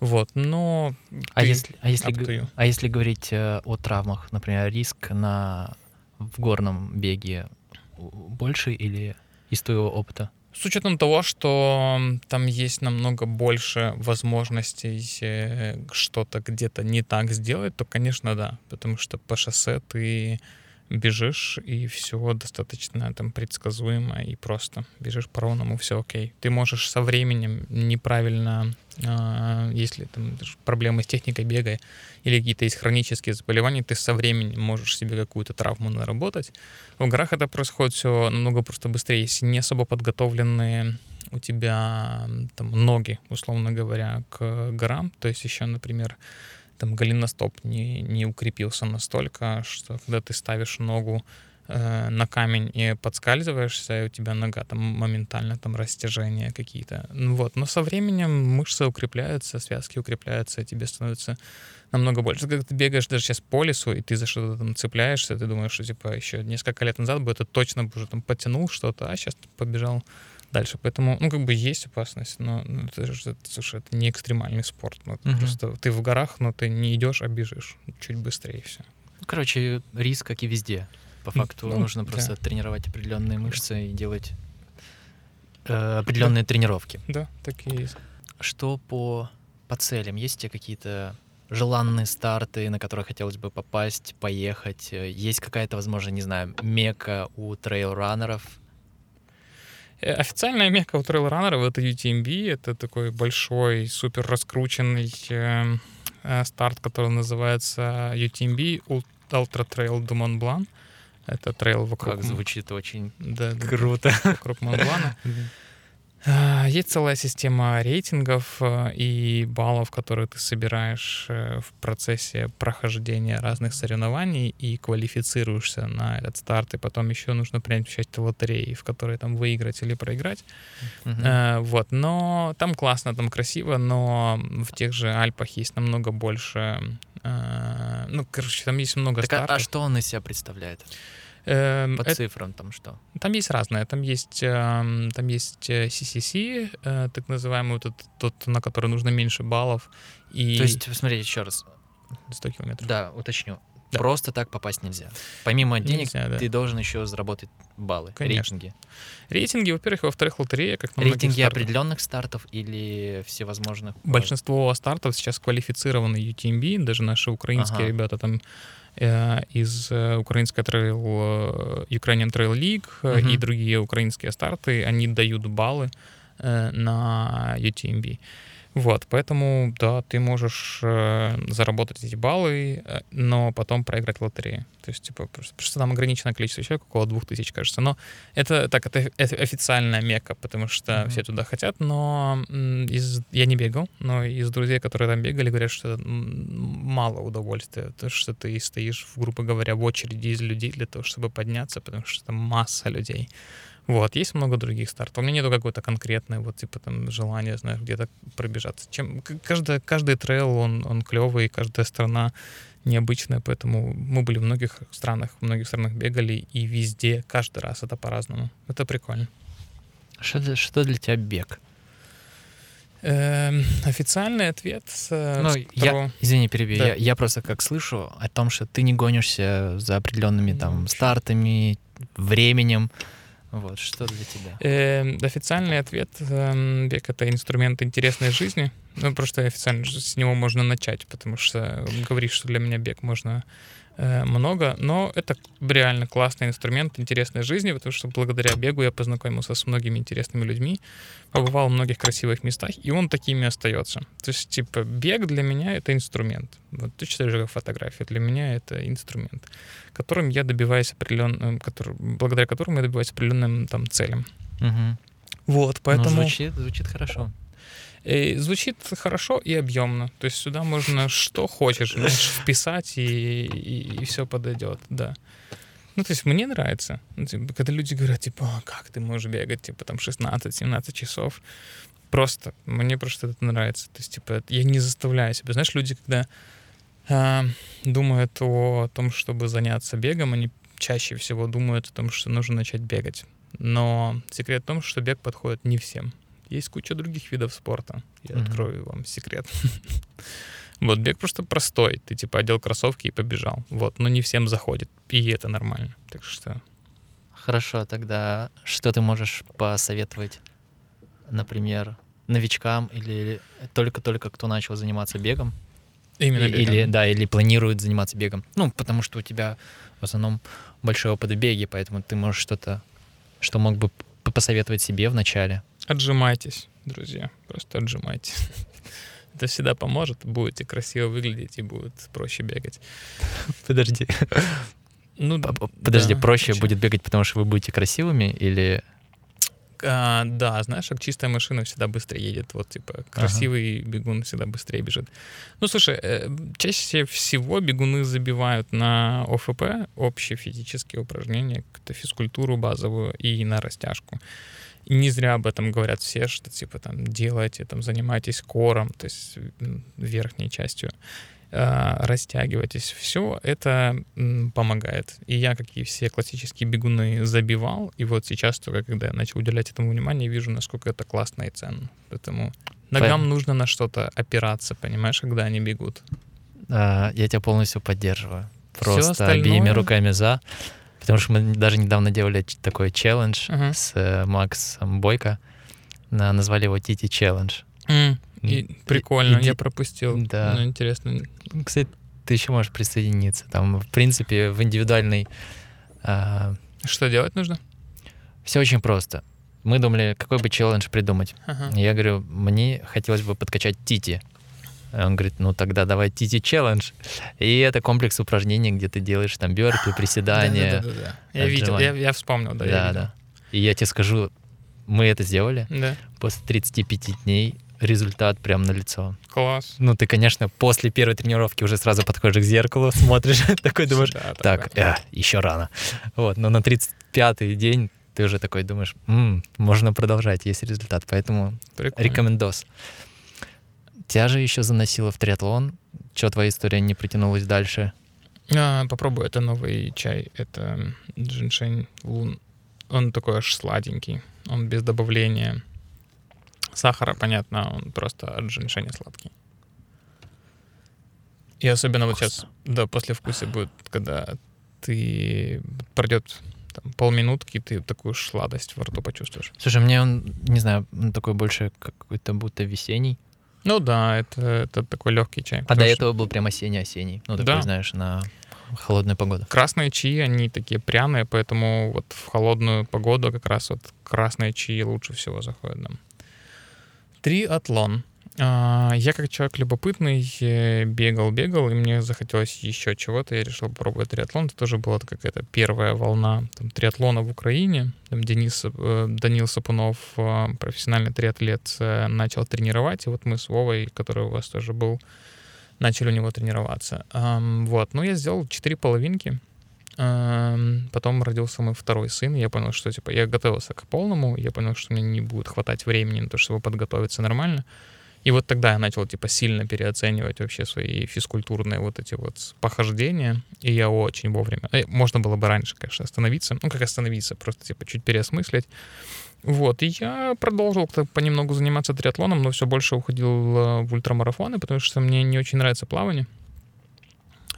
Speaker 1: Вот, но...
Speaker 2: А если, а, если, а если говорить э, о травмах, например, риск на, в горном беге больше или из твоего опыта?
Speaker 1: С учетом того, что там есть намного больше возможностей э, что-то где-то не так сделать, то, конечно, да. Потому что по шоссе ты бежишь, и все достаточно там предсказуемо и просто. Бежишь по ровному, все окей. Ты можешь со временем неправильно, э, если там проблемы с техникой бега или какие-то есть хронические заболевания, ты со временем можешь себе какую-то травму наработать. В горах это происходит все намного просто быстрее. Если не особо подготовленные у тебя там ноги, условно говоря, к горам, то есть еще, например, там голеностоп не, не укрепился настолько, что когда ты ставишь ногу э, на камень и подскальзываешься, и у тебя нога там моментально там растяжения какие-то. Ну вот, но со временем мышцы укрепляются, связки укрепляются, и тебе становится намного больше. Когда ты бегаешь даже сейчас по лесу, и ты за что-то там цепляешься, ты думаешь, что типа еще несколько лет назад бы это точно бы уже там потянул что-то, а сейчас побежал дальше. Поэтому, ну, как бы есть опасность, но ну, это же, слушай, это не экстремальный спорт. Ну, угу. Просто ты в горах, но ты не идешь, а бежишь чуть быстрее все.
Speaker 2: Короче, риск, как и везде. По факту ну, нужно просто да. тренировать определенные мышцы и делать э, определенные да. тренировки.
Speaker 1: Да, так и есть.
Speaker 2: Что по, по целям? Есть у тебя какие-то желанные старты, на которые хотелось бы попасть, поехать? Есть какая-то, возможно, не знаю, мека у трейл-раннеров,
Speaker 1: Э, официальная мекка у трейлранеров — это UTMB, это такой большой, супер раскрученный э, э, старт, который называется UTMB Ultra Trail du Mont Blanc. Это трейл вокруг...
Speaker 2: Как звучит очень да, круто.
Speaker 1: Вокруг Монблана. А, есть целая система рейтингов э, и баллов, которые ты собираешь э, в процессе прохождения разных соревнований и квалифицируешься на этот старт. И потом еще нужно принять участие в лотерее, в которой там выиграть или проиграть. Uh-huh. Вот. Но там классно, там красиво, но в тех же Альпах есть намного больше... Ну, короче, там есть много
Speaker 2: так
Speaker 1: стартов.
Speaker 2: А, а что он из себя представляет? Эм, По это, цифрам там что?
Speaker 1: Там есть разное. Там есть, эм, там есть CCC, э, э, так называемый, тот, тот, на который нужно меньше баллов. И...
Speaker 2: То есть, смотрите еще раз.
Speaker 1: 100 километров.
Speaker 2: Да, уточню. Да. Просто так попасть нельзя. Помимо денег, нельзя, да. ты должен еще заработать баллы, Конечно. рейтинги.
Speaker 1: Рейтинги, во-первых, во-вторых, лотерея, как
Speaker 2: на Рейтинги определенных стартов или всевозможных?
Speaker 1: Большинство стартов сейчас квалифицированы UTMB, даже наши украинские ага. ребята там Э, из э, украинской трейл, э, Ukrainian Trail League uh-huh. и другие украинские старты, они дают баллы на UTMB. Вот, поэтому, да, ты можешь э, заработать эти баллы, э, но потом проиграть в лотерее. То есть, типа, просто, просто там ограниченное количество человек, около двух тысяч, кажется. Но это так, это, это официальная мека, потому что mm-hmm. все туда хотят, но из, я не бегал, но из друзей, которые там бегали, говорят, что мало удовольствия, то, что ты стоишь, грубо говоря, в очереди из людей для того, чтобы подняться, потому что там масса людей. Вот, есть много других стартов. У меня нету какой-то конкретной вот типа там желания, знаешь, где-то пробежаться. Чем каждый, каждый трейл, он, он клевый, каждая страна необычная, поэтому мы были в многих странах, в многих странах бегали, и везде, каждый раз это по-разному. Это прикольно.
Speaker 2: Что, что для тебя бег?
Speaker 1: Эм, официальный ответ. э,
Speaker 2: Ну,
Speaker 1: что-
Speaker 2: я, извини, перебью.
Speaker 1: Да.
Speaker 2: Я, я просто как слышу о том, что ты не гонишься за определенными там стартами, временем. Вот, что для тебя?
Speaker 1: Эм, официальный ответ эм, бег это инструмент интересной жизни. Ну, просто официально с него можно начать, потому что говоришь, что для меня бег можно э, много, но это реально классный инструмент интересной жизни, потому что благодаря бегу я познакомился с многими интересными людьми, побывал в многих красивых местах, и он такими остается. То есть, типа, бег для меня это инструмент. Вот ты читаешь как фотография, для меня это инструмент, которым я добиваюсь определенным, который, благодаря которому я добиваюсь определенным там целям.
Speaker 2: Мгм.
Speaker 1: Вот,
Speaker 2: Ну,
Speaker 1: поэтому
Speaker 2: звучит, звучит хорошо.
Speaker 1: Э, звучит хорошо и объемно. То есть сюда можно что хочешь, знаешь, вписать, и, и, все подойдет, да. Ну, то есть мне нравится. Ну, типа, когда люди говорят, типа, «А, как ты можешь бегать, типа, там, 16-17 часов. Просто, мне просто это нравится. То есть, типа, я не заставляю себя. Знаешь, люди, когда а, думают о том, чтобы заняться бегом, они чаще всего думают о том, что нужно начать бегать. Но секрет в том, что бег подходит не всем. Есть куча других видов спорта. Я
Speaker 2: Мгм.
Speaker 1: открою вам секрет. Вот, бег просто простой. Ты типа одел кроссовки и побежал. Вот, но не всем заходит. И это нормально. Так что
Speaker 2: Хорошо, тогда что ты можешь посоветовать, например, новичкам или только-только кто начал заниматься бегом?
Speaker 1: именно бегом.
Speaker 2: Или, да, или планирует заниматься бегом. Ну, потому что у тебя в основном большой опыт в беге, поэтому ты можешь что-то, что мог бы посоветовать себе в начале.
Speaker 1: Отжимайтесь, друзья. Просто отжимайтесь. Это всегда поможет. Будете красиво выглядеть и будет проще бегать.
Speaker 2: Подожди.
Speaker 1: Ну,
Speaker 2: Подожди,
Speaker 1: да,
Speaker 2: проще
Speaker 1: очень.
Speaker 2: будет бегать, потому что вы будете красивыми или...
Speaker 1: А, да, знаешь, как чистая машина всегда быстрее едет. Вот, типа, красивый бегун всегда быстрее бежит. Ну, слушай, э, чаще всего бегуны забивают на ОФП, общие физические упражнения, какую-то физкультуру базовую и на растяжку. И не зря об этом говорят все, что, типа, там, делайте, там, занимайтесь кором, то есть верхней частью э, растягивайтесь. Все это помогает. И я, как и все классические бегуны, забивал. И вот сейчас, только когда я начал уделять этому внимание, вижу, насколько это классно и ценно. Поэтому ногам нужно на что-то опираться, понимаешь, когда они бегут.
Speaker 2: А, я тебя полностью поддерживаю. Просто
Speaker 1: остальное-
Speaker 2: обеими руками за. Потому что мы даже недавно делали такой челлендж
Speaker 1: Ага.
Speaker 2: с э, Максом Бойко. На- назвали его Тити челлендж.
Speaker 1: М, и
Speaker 2: И-
Speaker 1: прикольно,
Speaker 2: иди-
Speaker 1: я пропустил.
Speaker 2: Да.
Speaker 1: Ну, интересно.
Speaker 2: Кстати, ты еще можешь присоединиться. Там, в принципе, в индивидуальной
Speaker 1: Что делать нужно?
Speaker 2: все очень просто. Мы думали, какой бы челлендж придумать.
Speaker 1: Ага.
Speaker 2: Я говорю, мне хотелось бы подкачать Тити. Он говорит, ну тогда давай Тити челлендж. И это комплекс упражнений, где ты делаешь там бёрпи, приседания.
Speaker 1: Да-да-да-да. Я видел, я, я вспомнил, да.
Speaker 2: Да, да. И я тебе скажу, мы это сделали.
Speaker 1: Да,
Speaker 2: После 35 дней результат прям на лицо.
Speaker 1: класс.
Speaker 2: Ну, ты, конечно, после первой тренировки уже сразу подходишь к зеркалу, смотришь, такой думаешь,
Speaker 1: Да,
Speaker 2: так,
Speaker 1: да.
Speaker 2: э, еще рано. Вот, но на 35-й день ты уже такой думаешь, «М, можно продолжать, есть результат. Поэтому
Speaker 1: Прикольно.
Speaker 2: рекомендос. Тебя же еще заносило в триатлон. Че твоя история не притянулась дальше?
Speaker 1: А, попробуй, это новый чай. Это джиншень лун. Он такой аж сладенький. Он без добавления сахара, понятно, он просто от джиншеня сладкий. И особенно вот сейчас, да, после вкуса будет, когда ты пройдет там, полминутки, ты такую сладость во рту почувствуешь.
Speaker 2: Слушай, мне он, не знаю, он такой больше какой-то будто весенний.
Speaker 1: Ну да, это, это такой легкий чай.
Speaker 2: А до
Speaker 1: что
Speaker 2: этого был прям осенний-осенний. Ну, такой,
Speaker 1: Да.
Speaker 2: знаешь, на холодную погоду.
Speaker 1: Красные чаи, они такие пряные, поэтому вот в холодную погоду как раз вот красные чаи лучше всего заходят нам. Триатлон. А, Я как человек любопытный э, бегал, бегал, и мне захотелось еще чего-то. Я решил попробовать триатлон. Это тоже была какая-то первая волна там, триатлона в Украине. Там Денис, э, Данил Сапунов, э, профессиональный триатлет, начал тренировать. И вот мы с Вовой, который у вас тоже был, начали у него тренироваться. Вот, ну я сделал четыре половинки. Потом родился мой второй сын. Я понял, что типа я готовился к полному. Я понял, что мне не будет хватать времени на то, чтобы подготовиться нормально. И вот тогда я начал, типа, сильно переоценивать вообще свои физкультурные вот эти вот похождения, и я очень вовремя... Э, можно было бы раньше, конечно, остановиться, ну, как остановиться, просто, типа, чуть переосмыслить. Вот, и я продолжил понемногу заниматься триатлоном, но все больше уходил э, в ультрамарафоны, потому что мне не очень нравится плавание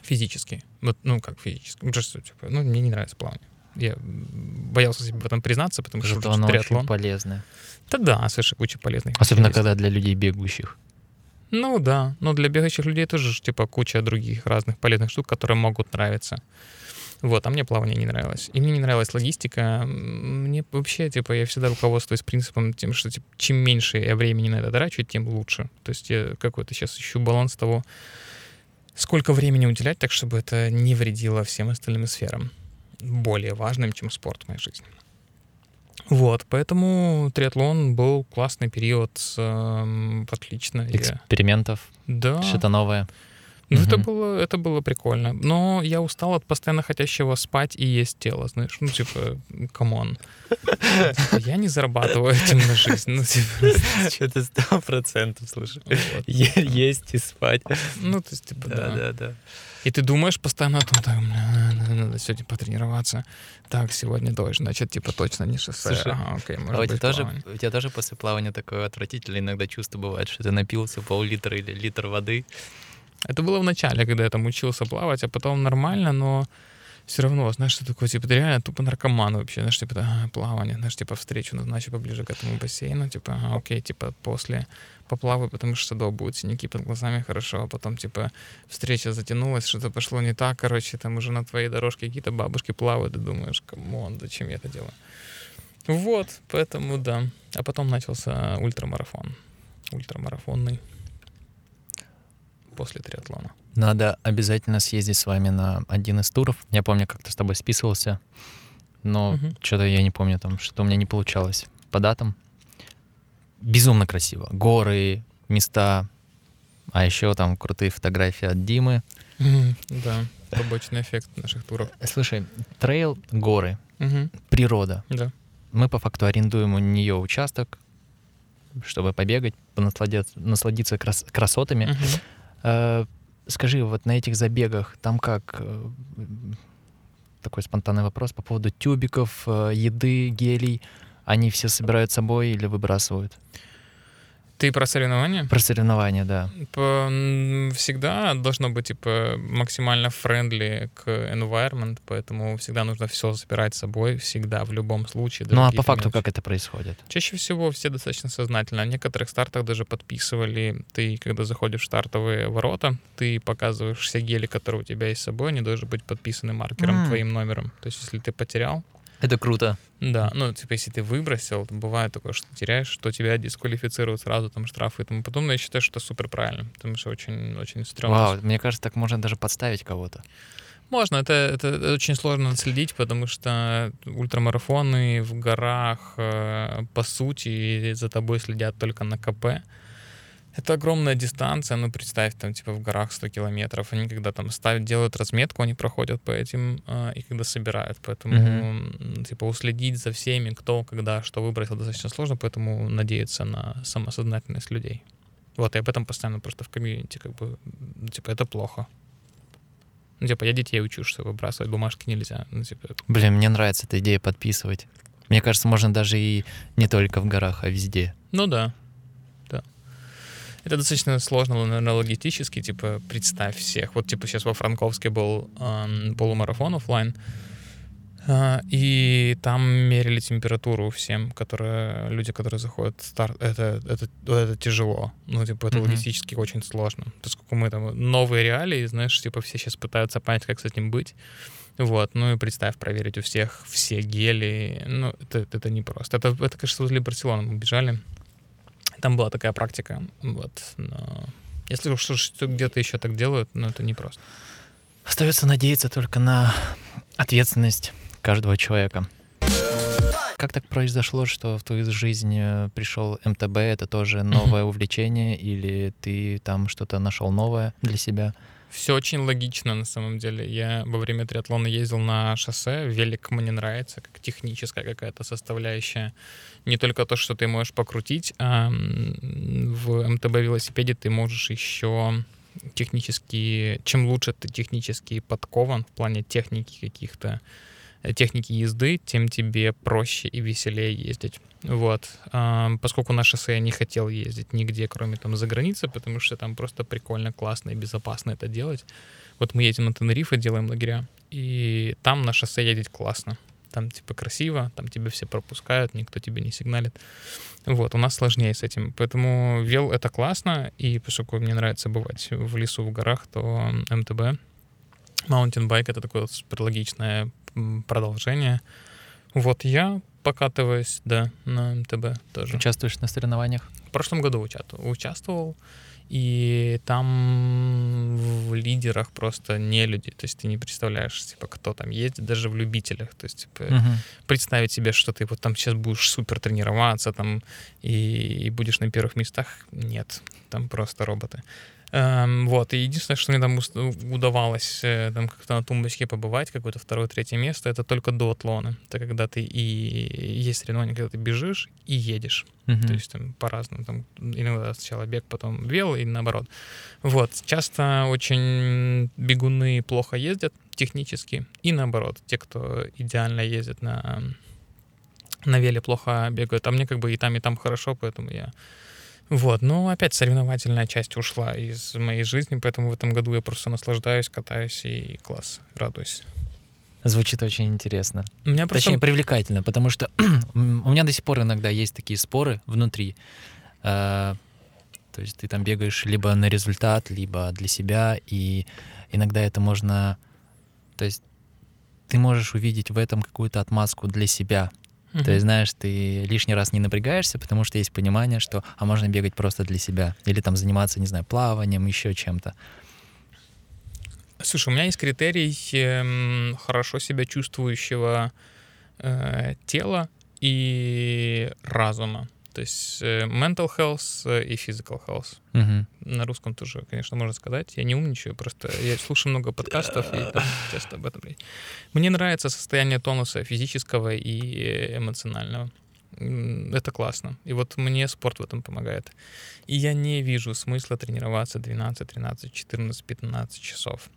Speaker 1: физически. Вот, ну, как физически. Ну, типа, ну, мне не нравится плавание. Я боялся себе в этом признаться, потому что
Speaker 2: Зато оно триатлон. очень полезное.
Speaker 1: Да, да, совершенно куча полезных.
Speaker 2: Особенно, когда для людей бегущих.
Speaker 1: Ну да, но для бегающих людей тоже типа куча других разных полезных штук, которые могут нравиться. Вот, а мне плавание не нравилось. И мне не нравилась логистика. Мне вообще, типа, я всегда руководствуюсь принципом тем, что типа, чем меньше я времени на это трачу, тем лучше. То есть я какой-то сейчас ищу баланс того, сколько времени уделять, так чтобы это не вредило всем остальным сферам, более важным, чем спорт в моей жизни. Вот, поэтому триатлон был классный период, э, отлично.
Speaker 2: Экспериментов,
Speaker 1: да.
Speaker 2: что-то новое.
Speaker 1: Ну, угу. это, было, это было прикольно. Но я устал от постоянно хотящего спать и есть тела, знаешь. Ну, типа, come on. Типа, я не зарабатываю этим на жизнь. Ну, типа...
Speaker 2: Что-то сто процентов, слушай. Есть и спать.
Speaker 1: Ну, то есть, типа,
Speaker 2: да. Да, да,
Speaker 1: И ты думаешь постоянно о том, так, надо сегодня потренироваться. Так, сегодня дождь, значит, типа, точно не шоссе.
Speaker 2: Слушай, ага, окей, может а у, тебя тоже, у тебя тоже после плавания такое отвратительное иногда чувство бывает, что ты напился пол-литра или литр воды,
Speaker 1: это было в начале, когда я там учился плавать, а потом нормально, но все равно, знаешь, что такое, типа, ты реально тупо наркоман вообще, знаешь, типа, а, плавание, знаешь, типа, встречу назначу поближе к этому бассейну, типа, а, окей, типа, после поплаваю, потому что да, будут синяки под глазами, хорошо, а потом, типа, встреча затянулась, что-то пошло не так, короче, там уже на твоей дорожке какие-то бабушки плавают, ты думаешь, come on, зачем я это делаю? Вот, поэтому, да. А потом начался ультрамарафон, ультрамарафонный после триатлона.
Speaker 2: Надо обязательно съездить с вами на один из туров. Я помню, как-то с тобой списывался, но угу. что-то я не помню там, что у меня не получалось по датам. Безумно красиво. Горы, места, а еще там крутые фотографии от Димы.
Speaker 1: Да, побочный эффект наших туров.
Speaker 2: Слушай, трейл, горы, природа.
Speaker 1: Да.
Speaker 2: Мы по факту арендуем у нее участок, чтобы побегать, насладиться крас красотами. Э, скажи, вот на этих забегах там как э, такой спонтанный вопрос по поводу тюбиков, э, еды, гелей. Они все собирают с собой или выбрасывают?
Speaker 1: Ты про соревнования?
Speaker 2: Про соревнования, да.
Speaker 1: Всегда должно быть типа максимально френдли к environment, поэтому всегда нужно все забирать с собой, всегда, в любом случае.
Speaker 2: Ну а по факту мелочи. как это происходит?
Speaker 1: Чаще всего все достаточно сознательно. На некоторых стартах даже подписывали, ты, когда заходишь в стартовые ворота, ты показываешь все гели, которые у тебя есть с собой, они должны быть подписаны маркером, mm. твоим номером. То есть если ты потерял,
Speaker 2: это круто.
Speaker 1: Да, ну, типа, если ты выбросил, то бывает такое, что теряешь, то тебя дисквалифицируют сразу, там, штрафы и тому подобное. Я считаю, что это супер правильно, потому что очень, очень стрёмно.
Speaker 2: Вау, мне кажется, так можно даже подставить кого-то.
Speaker 1: Можно, это, это, это очень сложно отследить, потому что ультрамарафоны в горах, э, по сути, за тобой следят только на КП. Это огромная дистанция, ну представь, там типа в горах 100 километров, они когда там ставят, делают разметку, они проходят по этим э, и когда собирают, поэтому mm-hmm. типа уследить за всеми, кто, когда, что выбросил, достаточно сложно, поэтому надеяться на самосознательность людей. Вот, и об этом постоянно просто в комьюнити как бы, типа, это плохо. Ну, типа, я детей учу, что выбрасывать бумажки нельзя. Ну, типа...
Speaker 2: Блин, мне нравится эта идея подписывать. Мне кажется, можно даже и не только в горах, а везде.
Speaker 1: Ну да, это достаточно сложно, наверное, логистически, типа, представь всех. Вот, типа, сейчас во Франковске был эм, полумарафон офлайн, Uh, и там мерили температуру всем, которые, люди, которые заходят в старт. Это, это, это тяжело. Ну, типа, это mm-hmm. логистически очень сложно. Поскольку мы там новые реалии, знаешь, типа, все сейчас пытаются понять, как с этим быть. Вот, ну и представь, проверить у всех все гели. Ну, это, это непросто. Это, это, конечно, возле Барселоны мы бежали. Там была такая практика. Вот. Но если уж где-то еще так делают, ну это непросто.
Speaker 2: Остается надеяться только на ответственность каждого человека. Как так произошло, что в твою жизнь э, пришел МТБ? Это тоже новое увлечение или ты там что-то нашел новое для себя?
Speaker 1: Все очень логично на самом деле. Я во время триатлона ездил на шоссе. Велик мне нравится, как техническая какая-то составляющая. Не только то, что ты можешь покрутить, а в МТБ велосипеде ты можешь еще технически... Чем лучше ты технически подкован в плане техники каких-то, э, техники езды, тем тебе проще и веселее ездить. Вот. Поскольку на шоссе я не хотел ездить нигде, кроме там за границей, потому что там просто прикольно, классно и безопасно это делать. Вот мы едем на Тенерифе, делаем лагеря, и там на шоссе ездить классно. Там типа красиво, там тебя все пропускают, никто тебе не сигналит. Вот, у нас сложнее с этим. Поэтому вел это классно, и поскольку мне нравится бывать в лесу, в горах, то МТБ, Mountain Bike — это такое супер логичное продолжение. Вот я покатываюсь, да, на МТБ тоже.
Speaker 2: Участвуешь на соревнованиях?
Speaker 1: В прошлом году участвовал, и там в лидерах просто не люди, то есть ты не представляешь, типа, кто там ездит, даже в любителях, то есть, типа, uh представить себе, что ты вот там сейчас будешь супер тренироваться, там, и, и будешь на первых местах, нет, там просто роботы. Эм, вот, и единственное, что мне там удавалось э, там как-то на тумбочке побывать, какое-то второе, третье место, это только до атлона. Это когда ты и есть соревнования, когда ты бежишь и едешь. Uh-huh. То есть там по-разному. Там иногда сначала бег, потом вел и наоборот. Вот, часто очень бегуны плохо ездят технически и наоборот. Те, кто идеально ездит на, на веле, плохо бегают. А мне как бы и там, и там хорошо, поэтому я вот, но опять соревновательная часть ушла из моей жизни, поэтому в этом году я просто наслаждаюсь, катаюсь и класс, радуюсь.
Speaker 2: Звучит очень интересно.
Speaker 1: У меня просто...
Speaker 2: Точнее, привлекательно, потому что у меня до сих пор иногда есть такие споры внутри. Э, то есть ты там бегаешь либо на результат, либо для себя, и иногда это можно... То есть ты можешь увидеть в этом какую-то отмазку для себя, Uh-huh. То есть, знаешь, ты лишний раз не напрягаешься, потому что есть понимание, что а можно бегать просто для себя. Или там заниматься, не знаю, плаванием, еще чем-то.
Speaker 1: Слушай, у меня есть критерий э, хорошо себя чувствующего э, тела и разума. То есть э, mental health э, и physical health. Угу. На русском тоже, конечно, можно сказать. Я не умничаю, просто я слушаю много подкастов и там часто об этом. Мне нравится состояние тонуса физического и эмоционального. Это классно. И вот мне спорт в этом помогает. И я не вижу смысла тренироваться 12, 13, 14, 15 часов.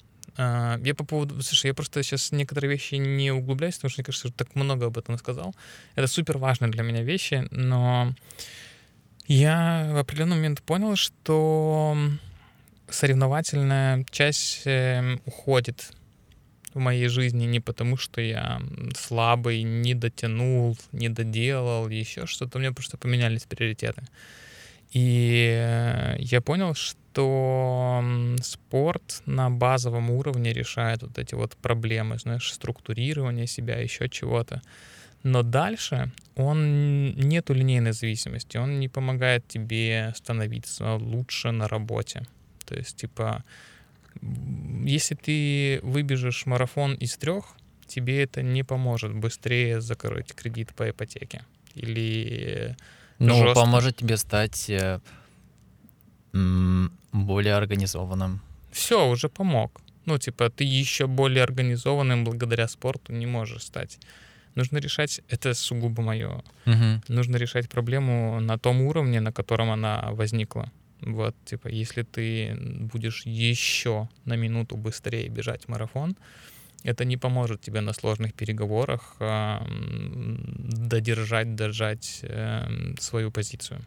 Speaker 1: А, я по поводу... Слушай, я просто сейчас некоторые вещи не углубляюсь, потому что мне кажется, так много об этом сказал. Это супер важные для меня вещи, но я в определенный момент понял, что соревновательная часть эм, уходит в моей жизни не потому, что я слабый, не дотянул, не доделал, еще что-то. У меня просто поменялись приоритеты. И э, я понял, что что спорт на базовом уровне решает вот эти вот проблемы, знаешь, структурирования себя, еще чего-то. Но дальше он нету линейной зависимости, он не помогает тебе становиться лучше на работе. То есть, типа, если ты выбежишь марафон из трех, тебе это не поможет быстрее закрыть кредит по ипотеке. Или
Speaker 2: ну, жестко. поможет тебе стать э, более организованным.
Speaker 1: Все, уже помог. Ну, типа, ты еще более организованным благодаря спорту не можешь стать. Нужно решать, это сугубо мое, угу. нужно решать проблему на том уровне, на котором она возникла. Вот, типа, если ты будешь еще на минуту быстрее бежать марафон, это не поможет тебе на сложных переговорах э, додержать, дожать э, свою позицию.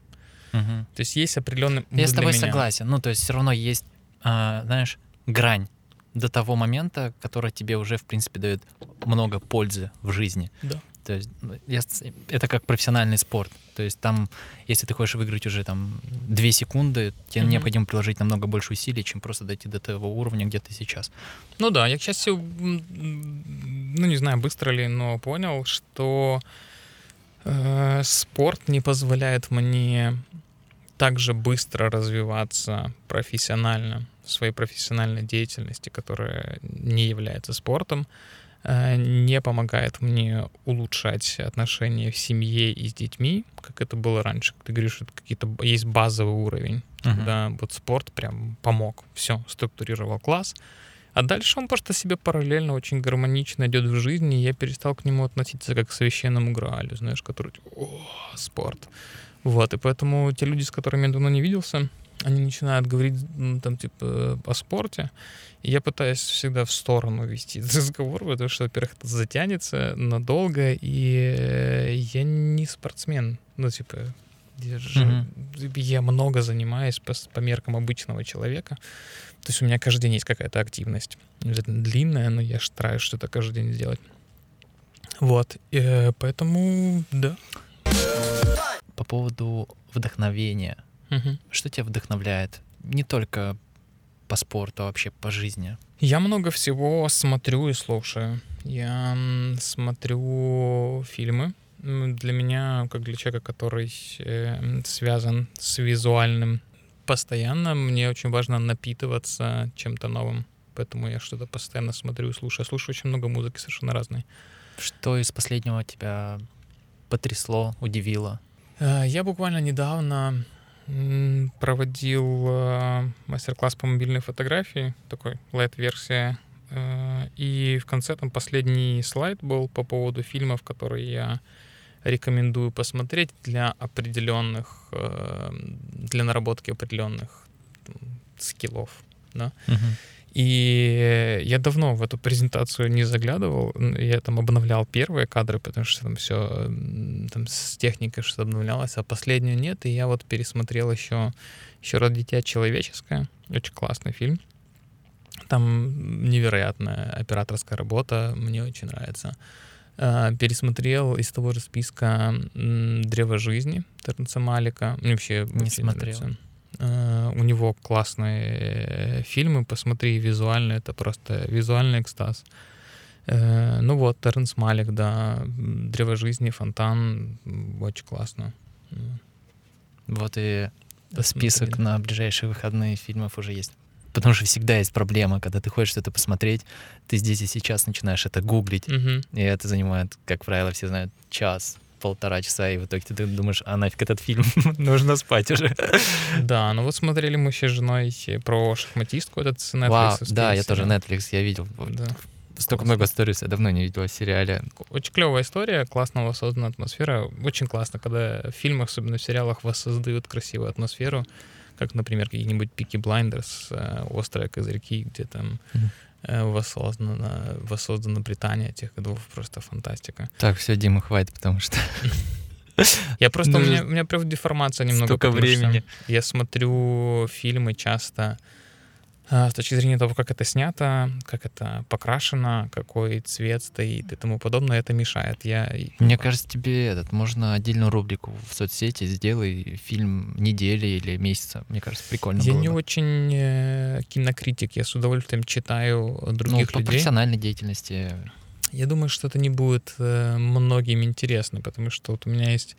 Speaker 1: Угу. То есть есть определенный...
Speaker 2: Я с тобой меня. согласен. Ну, то есть все равно есть, а, знаешь, грань до того момента, который тебе уже, в принципе, дает много пользы в жизни.
Speaker 1: Да.
Speaker 2: То есть ну, я, это как профессиональный спорт. То есть там, если ты хочешь выиграть уже там две секунды, тебе mm-hmm. необходимо приложить намного больше усилий, чем просто дойти до того уровня, где ты сейчас.
Speaker 1: Ну да, я, к счастью, ну не знаю, быстро ли, но понял, что э, спорт не позволяет мне также быстро развиваться профессионально в своей профессиональной деятельности, которая не является спортом, э, не помогает мне улучшать отношения в семье и с детьми, как это было раньше. Ты говоришь, что какие-то есть базовый уровень, uh-huh. когда вот спорт прям помог, все, структурировал класс. А дальше он просто себе параллельно очень гармонично идет в жизни, и я перестал к нему относиться как к священному граалю, знаешь, который, о, спорт. Вот, и поэтому те люди, с которыми я давно не виделся, они начинают говорить, там, типа, о спорте, и я пытаюсь всегда в сторону вести этот разговор, потому что, во-первых, это затянется надолго, и я не спортсмен, ну, типа, я, же, mm-hmm. я много занимаюсь по, по меркам обычного человека, то есть у меня каждый день есть какая-то активность. Длинная, но я стараюсь что-то каждый день сделать. Вот, и, э, поэтому, да.
Speaker 2: По поводу вдохновения.
Speaker 1: Угу.
Speaker 2: Что тебя вдохновляет? Не только по спорту, а вообще по жизни.
Speaker 1: Я много всего смотрю и слушаю. Я смотрю фильмы. Для меня, как для человека, который э, связан с визуальным постоянно, мне очень важно напитываться чем-то новым. Поэтому я что-то постоянно смотрю и слушаю. Я слушаю очень много музыки совершенно разной.
Speaker 2: Что из последнего тебя потрясло, удивило?
Speaker 1: Э, я буквально недавно проводил э, мастер-класс по мобильной фотографии, такой light-версия. Э, и в конце там последний слайд был по поводу фильмов, которые я рекомендую посмотреть для определенных, для наработки определенных скиллов. Да?
Speaker 2: Uh-huh.
Speaker 1: И я давно в эту презентацию не заглядывал. Я там обновлял первые кадры, потому что там все там с техникой что-то обновлялось, а последнюю нет. И я вот пересмотрел еще, еще раз «Дитя человеческое». Очень классный фильм. Там невероятная операторская работа, мне очень нравится. А, пересмотрел из того же списка «Древо жизни» Тернца Малика. Мне вообще
Speaker 2: не смотрел. Нравится.
Speaker 1: Э, у него классные фильмы, посмотри, визуально это просто визуальный экстаз. Э, ну вот, Тернс Малик, да, «Древо жизни», «Фонтан», очень классно.
Speaker 2: Вот и список на ближайшие выходные фильмов уже есть. Потому что всегда есть проблема, когда ты хочешь что-то посмотреть, ты здесь и сейчас начинаешь это гуглить,
Speaker 1: угу.
Speaker 2: и это занимает, как правило, все знают, час, полтора часа, и в итоге ты думаешь, а нафиг этот фильм, нужно спать уже.
Speaker 1: Да, ну вот смотрели мы еще с женой про шахматистку этот с Netflix.
Speaker 2: Вау, да, я тоже Netflix, я видел. Да. Столько много историй я давно не видел о сериале.
Speaker 1: Очень клевая история, классно воссоздана атмосфера. Очень классно, когда в фильмах, особенно в сериалах, воссоздают красивую атмосферу, как, например, какие-нибудь Peaky Blinders, э, Острые козырьки, где там mm-hmm Э, воссоздано, воссоздано Британия тех годов, просто фантастика.
Speaker 2: Так, все, Дима, хватит, потому что...
Speaker 1: Я просто, у меня, у меня прям деформация немного.
Speaker 2: Столько времени.
Speaker 1: Я смотрю фильмы часто с точки зрения того, как это снято, как это покрашено, какой цвет стоит и тому подобное, это мешает. Я...
Speaker 2: Мне кажется, тебе этот, можно отдельную рубрику в соцсети сделай фильм недели или месяца. Мне кажется, прикольно
Speaker 1: Я
Speaker 2: было
Speaker 1: не
Speaker 2: бы.
Speaker 1: очень э, кинокритик, я с удовольствием читаю других ну, по людей.
Speaker 2: профессиональной деятельности.
Speaker 1: Я думаю, что это не будет э, многим интересно, потому что вот у меня есть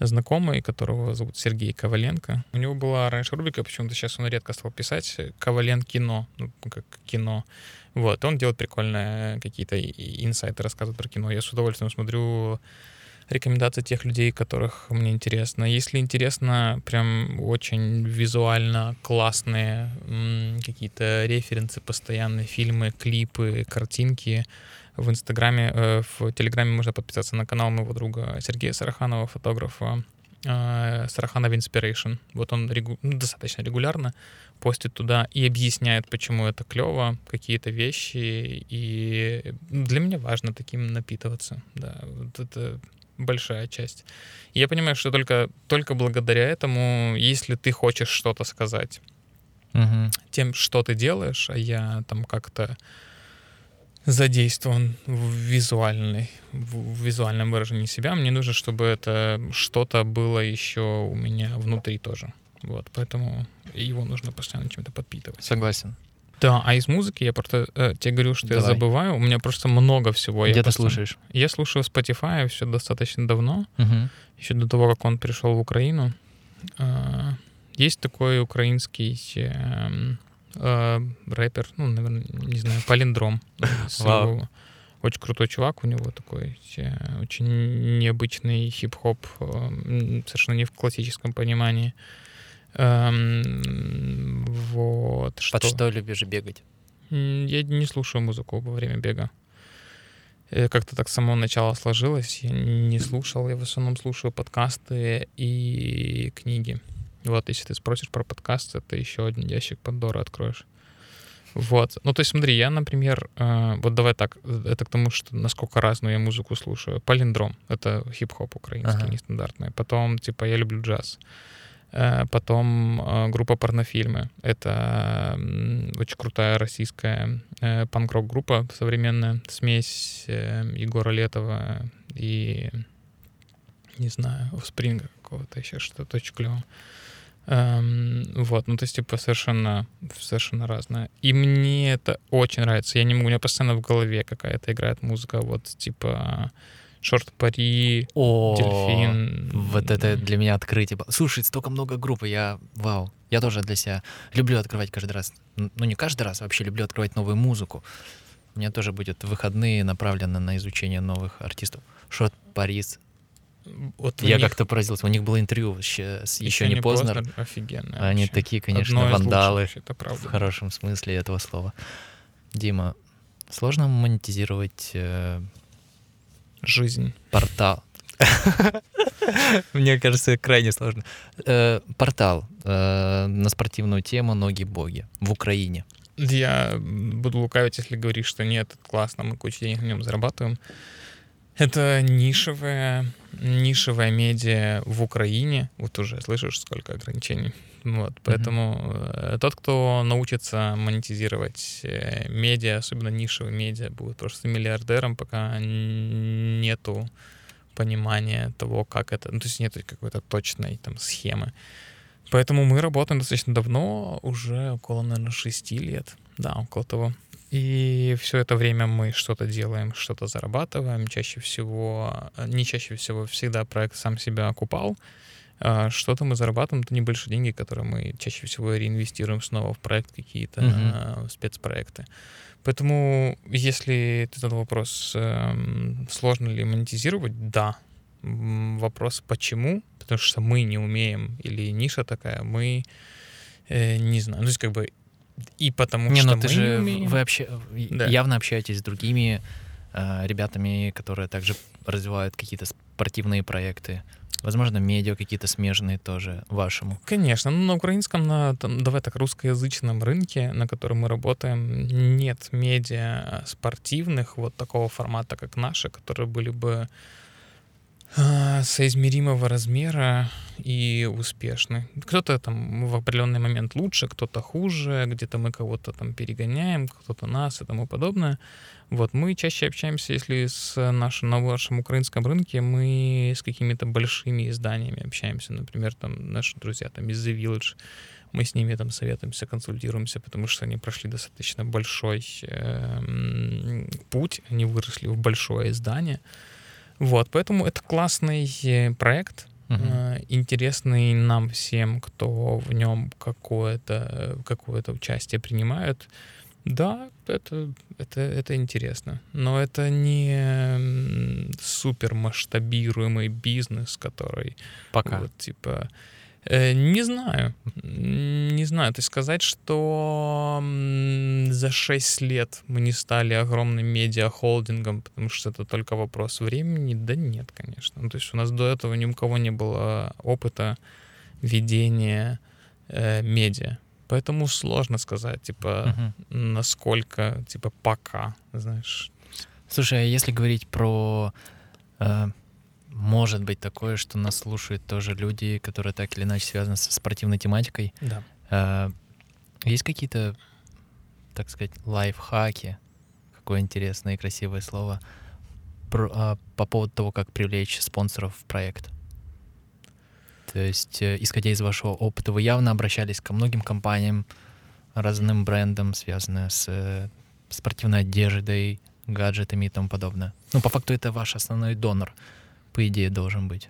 Speaker 1: знакомый, которого зовут Сергей Коваленко. У него была раньше рубрика, почему-то сейчас он редко стал писать, Ковален кино, ну, как кино. Вот, он делает прикольные какие-то инсайты, рассказывает про кино. Я с удовольствием смотрю рекомендации тех людей, которых мне интересно. Если интересно, прям очень визуально классные какие-то референсы, постоянные фильмы, клипы, картинки, в Инстаграме, э, в Телеграме можно подписаться на канал моего друга Сергея Сараханова, фотографа э, Сараханов Inspiration. Вот он регу... ну, достаточно регулярно постит туда и объясняет, почему это клево, какие-то вещи. И для меня важно таким напитываться. Да, вот это большая часть. И я понимаю, что только, только благодаря этому, если ты хочешь что-то сказать
Speaker 2: угу.
Speaker 1: тем, что ты делаешь, а я там как-то задействован в визуальной, в визуальном выражении себя. Мне нужно, чтобы это что-то было еще у меня внутри тоже. Вот, поэтому его нужно постоянно чем-то подпитывать.
Speaker 2: Согласен.
Speaker 1: Да, а из музыки я просто э, тебе говорю, что Давай. я забываю. У меня просто много всего.
Speaker 2: Где
Speaker 1: я
Speaker 2: ты
Speaker 1: просто...
Speaker 2: слушаешь?
Speaker 1: Я слушаю Spotify все достаточно давно,
Speaker 2: угу.
Speaker 1: еще до того, как он пришел в Украину. Э, есть такой украинский э, э, рэпер, ну, наверное, не знаю, палиндром.
Speaker 2: Wow.
Speaker 1: очень крутой чувак, у него такой э, очень необычный хип-хоп, э, совершенно не в классическом понимании. Эм, вот.
Speaker 2: Под что, что любишь бегать?
Speaker 1: Я не слушаю музыку во время бега. Как-то так с самого начала сложилось. Я не слушал, я в основном слушаю подкасты и книги. Вот, если ты спросишь про подкасты, ты еще один ящик Пандоры откроешь. Вот. Ну, то есть, смотри, я, например, э, вот давай так, это к тому, что насколько разную я музыку слушаю. Палиндром — это хип-хоп украинский, ага. нестандартный. Потом, типа, я люблю джаз. Э, потом э, группа «Порнофильмы». Это очень крутая российская э, панк-рок группа современная. Смесь Егора Летова и, не знаю, Спринга какого-то еще, что-то очень клево. Эм, вот, ну то есть типа совершенно, совершенно разное. И мне это очень нравится. Я не могу, у меня постоянно в голове какая-то играет музыка, вот типа Шорт Пари,
Speaker 2: О, Дельфин. Вот это для меня открытие. Слушай, столько много групп, я вау. Я тоже для себя люблю открывать каждый раз. Ну, не каждый раз, вообще люблю открывать новую музыку. У меня тоже будет выходные направлены на изучение новых артистов. Шорт Парис. Вот я них... как-то поразился. У них было интервью еще, еще не, поздно.
Speaker 1: поздно. Офигенно.
Speaker 2: Они вообще. такие, конечно, Одно вандалы. Лучших, это правда. В хорошем смысле этого слова. Дима, сложно монетизировать э,
Speaker 1: жизнь.
Speaker 2: Портал. Мне кажется, крайне сложно. Э, портал э, на спортивную тему «Ноги-боги» в Украине.
Speaker 1: Я буду лукавить, если говоришь, что нет, классно, мы кучу денег на нем зарабатываем. Это нишевая, нишевая медиа в Украине. Вот уже слышишь, сколько ограничений. Вот, поэтому mm-hmm. тот, кто научится монетизировать э, медиа, особенно нишевые медиа, будет просто миллиардером, пока нету понимания того, как это, ну, то есть нет какой-то точной там схемы. Поэтому мы работаем достаточно давно, уже около, наверное, шести лет, да, около того. И все это время мы что-то делаем, что-то зарабатываем. Чаще всего, э, не чаще всего, всегда проект сам себя окупал. А, что-то мы зарабатываем, это небольшие деньги, которые мы чаще всего реинвестируем снова в проект какие-то uh-huh. спецпроекты. Поэтому, если ты задал вопрос, эм, сложно ли монетизировать, да. Вопрос почему? Потому что мы не умеем, или ниша такая, мы э, не знаю. Ну, то есть, как бы и потому не,
Speaker 2: что
Speaker 1: ну
Speaker 2: ты
Speaker 1: мы
Speaker 2: же
Speaker 1: не
Speaker 2: вы вообще да. явно общаетесь с другими э, ребятами, которые также развивают какие-то спортивные проекты. Возможно, медиа какие-то смежные тоже вашему.
Speaker 1: Конечно. Ну, на украинском, на, там, давай так, русскоязычном рынке, на котором мы работаем, нет медиа спортивных вот такого формата, как наши, которые были бы э, соизмеримого размера и успешны. Кто-то там в определенный момент лучше, кто-то хуже, где-то мы кого-то там перегоняем, кто-то нас и тому подобное. Вот мы чаще общаемся, если с нашим, на вашем украинском рынке мы с какими-то большими изданиями общаемся. Например, там наши друзья там из The Village, мы с ними там советуемся, консультируемся, потому что они прошли достаточно большой э, путь, они выросли в большое издание. Вот, поэтому это классный э, проект, uh-huh. э, интересный нам всем, кто в нем какое-то какое участие принимает. Да, это, это, это интересно. Но это не супер масштабируемый бизнес, который...
Speaker 2: Пока.
Speaker 1: Вот, типа... Э, не знаю. Не знаю. То есть сказать, что за 6 лет мы не стали огромным медиахолдингом, потому что это только вопрос времени, да нет, конечно. Ну, то есть у нас до этого ни у кого не было опыта ведения э, медиа. Поэтому сложно сказать, типа, угу. насколько, типа, пока, знаешь.
Speaker 2: Слушай, а если говорить про... Э, может быть такое, что нас слушают тоже люди, которые так или иначе связаны со спортивной тематикой.
Speaker 1: Да.
Speaker 2: Э, есть какие-то, так сказать, лайфхаки, какое интересное и красивое слово, про, э, по поводу того, как привлечь спонсоров в проект? То есть, э, исходя из вашего опыта, вы явно обращались ко многим компаниям, разным брендам, связанным с э, спортивной одеждой, гаджетами и тому подобное. Ну, по факту это ваш основной донор, по идее, должен быть.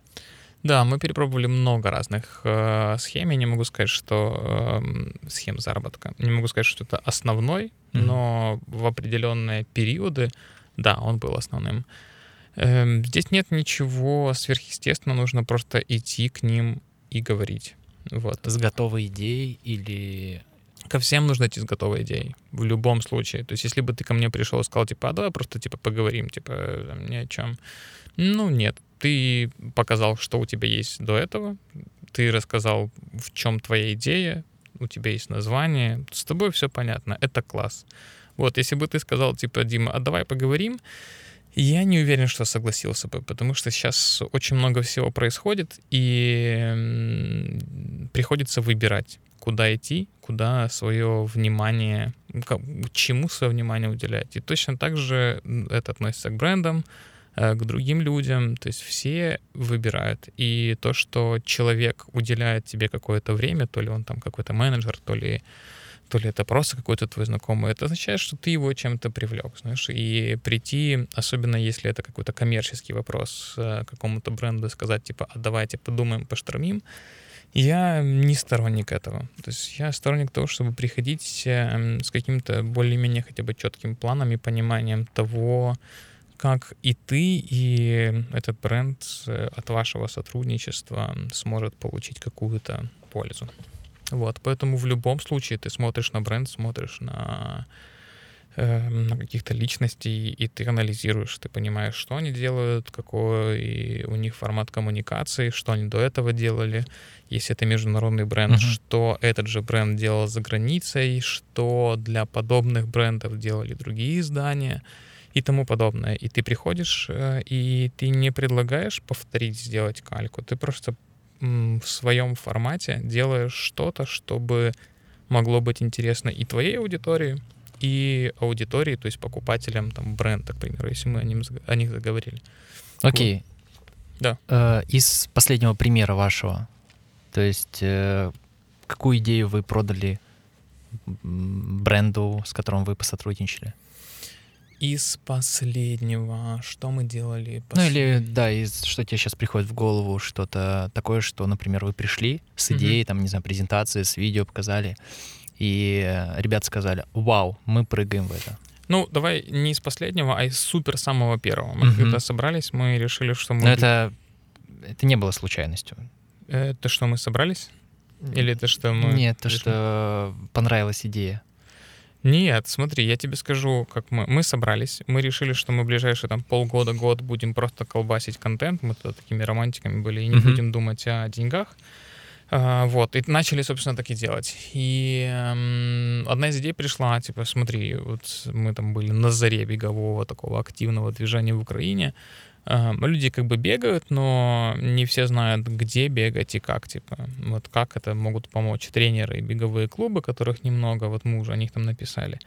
Speaker 1: Да, мы перепробовали много разных э, схем. Я не могу сказать, что э, схем заработка. Не могу сказать, что это основной, mm-hmm. но в определенные периоды Да, он был основным. Эм, здесь нет ничего сверхъестественного, нужно просто идти к ним и говорить. Вот.
Speaker 2: С готовой идеей или
Speaker 1: ко всем нужно идти с готовой идеей. В любом случае. То есть, если бы ты ко мне пришел и сказал, типа, а давай просто, типа, поговорим, типа, там, ни о чем. Ну, нет. Ты показал, что у тебя есть до этого. Ты рассказал, в чем твоя идея. У тебя есть название. С тобой все понятно. Это класс. Вот, если бы ты сказал, типа, Дима, а давай поговорим, я не уверен, что согласился бы, потому что сейчас очень много всего происходит, и приходится выбирать куда идти, куда свое внимание, чему свое внимание уделять. И точно так же это относится к брендам, к другим людям. То есть все выбирают. И то, что человек уделяет тебе какое-то время, то ли он там какой-то менеджер, то ли то ли это просто какой-то твой знакомый, это означает, что ты его чем-то привлек, знаешь, и прийти, особенно если это какой-то коммерческий вопрос э, какому-то бренду, сказать, типа, а давайте подумаем, поштормим, я не сторонник этого. То есть я сторонник того, чтобы приходить эм, с каким-то более-менее хотя бы четким планом и пониманием того, как и ты, и этот бренд э, от вашего сотрудничества сможет получить какую-то пользу. Вот, поэтому в любом случае ты смотришь на бренд, смотришь на Эм, на каких-то личностей, и ты анализируешь, ты понимаешь, что они делают, какой у них формат коммуникации, что они до этого делали, если это международный бренд, uh-huh. что этот же бренд делал за границей, что для подобных брендов делали другие издания и тому подобное. И ты приходишь, э, и ты не предлагаешь повторить, сделать кальку, ты просто в своем формате делаешь что-то, чтобы могло быть интересно и твоей аудитории, и аудитории, то есть покупателям там бренда, к примеру, если мы о, ним, о них заговорили.
Speaker 2: Окей. Okay.
Speaker 1: Да.
Speaker 2: Э, из последнего примера вашего, то есть э, какую идею вы продали бренду, с которым вы посотрудничали?
Speaker 1: Из последнего, что мы делали?
Speaker 2: Послед... Ну или, да, из, что тебе сейчас приходит в голову, что-то такое, что, например, вы пришли с идеей, mm-hmm. там, не знаю, презентации, с видео показали, и э, ребята сказали, вау, мы прыгаем в это.
Speaker 1: Ну, давай не из последнего, а из супер самого первого. Мы угу. когда собрались, мы решили, что мы...
Speaker 2: Но это, это не было случайностью.
Speaker 1: Это что, мы собрались? Или это что мы...
Speaker 2: Нет, то, что понравилась идея.
Speaker 1: Нет, смотри, я тебе скажу, как мы. Мы собрались, мы решили, что мы ближайшие там полгода-год будем просто колбасить контент. Мы тогда такими романтиками были и не uh будем думать о деньгах. А, вот, и начали, собственно, так и делать. И эм, одна из идей пришла, типа, смотри, вот мы там были на заре бегового такого активного движения в Украине. Люди как бы бегают, но не все знают, где бегать и как, типа, вот как это могут помочь тренеры и беговые клубы, которых немного, вот мы уже о них там написали.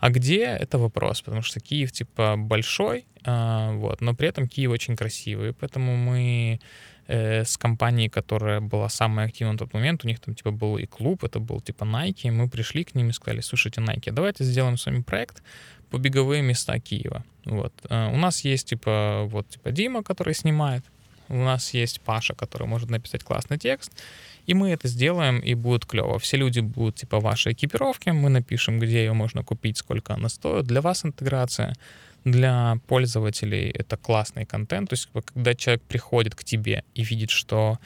Speaker 1: А где — это вопрос, потому что Киев, типа, большой, э, вот, но при этом Киев очень красивый, поэтому мы э, с компанией, которая была самая активна на тот момент, у них там типа был и клуб, это был типа Nike, мы пришли к ним и сказали, слушайте, Nike, давайте сделаем с вами проект по беговые места Киева. Вот. Э, у нас есть типа вот типа Дима, который снимает, у нас есть Паша, который может написать классный текст, и мы это сделаем, и будет клево. Все люди будут типа вашей экипировки, мы напишем, где ее можно купить, сколько она стоит. Для вас интеграция, для пользователей это классный контент. То есть, когда человек приходит к тебе и видит, что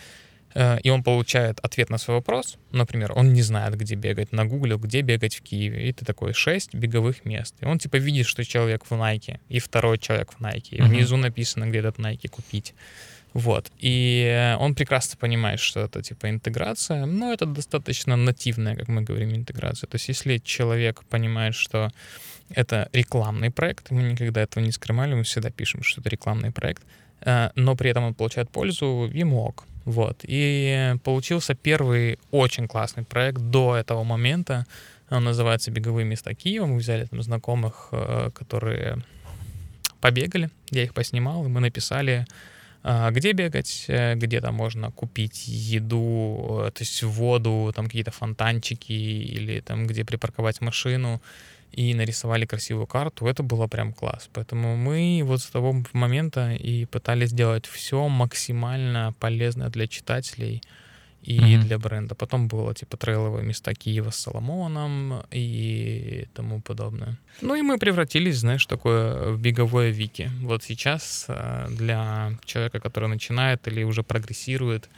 Speaker 1: э, и он получает ответ на свой вопрос, например, он не знает, где бегать, на Гугле, где бегать в Киеве, и ты такой, шесть беговых мест. И он типа видит, что человек в Nike, и второй человек в Nike, и uh-huh. внизу написано, где этот Nike купить. Вот. И он прекрасно понимает, что это типа интеграция, но это достаточно нативная, как мы говорим, интеграция. То есть если человек понимает, что это рекламный проект, мы никогда этого не скрывали, мы всегда пишем, что это рекламный проект, э, но при этом он получает пользу, ему ок. Вот. И получился первый очень классный проект до этого момента. Он называется «Беговые места Киева». Мы взяли там знакомых, э, которые побегали, я их поснимал, и мы написали а, где бегать, э, где там можно купить еду, э, то есть воду, там какие-то фонтанчики или там где припарковать машину и нарисовали красивую карту, это было прям класс. Поэтому мы вот с того момента и пытались сделать все максимально полезное для читателей и mm-hmm. для бренда. Потом было типа трейловые места Киева с Соломоном и тому подобное. Ну и мы превратились, знаешь, такое в беговое вики. Вот сейчас э, для человека, который начинает или уже прогрессирует,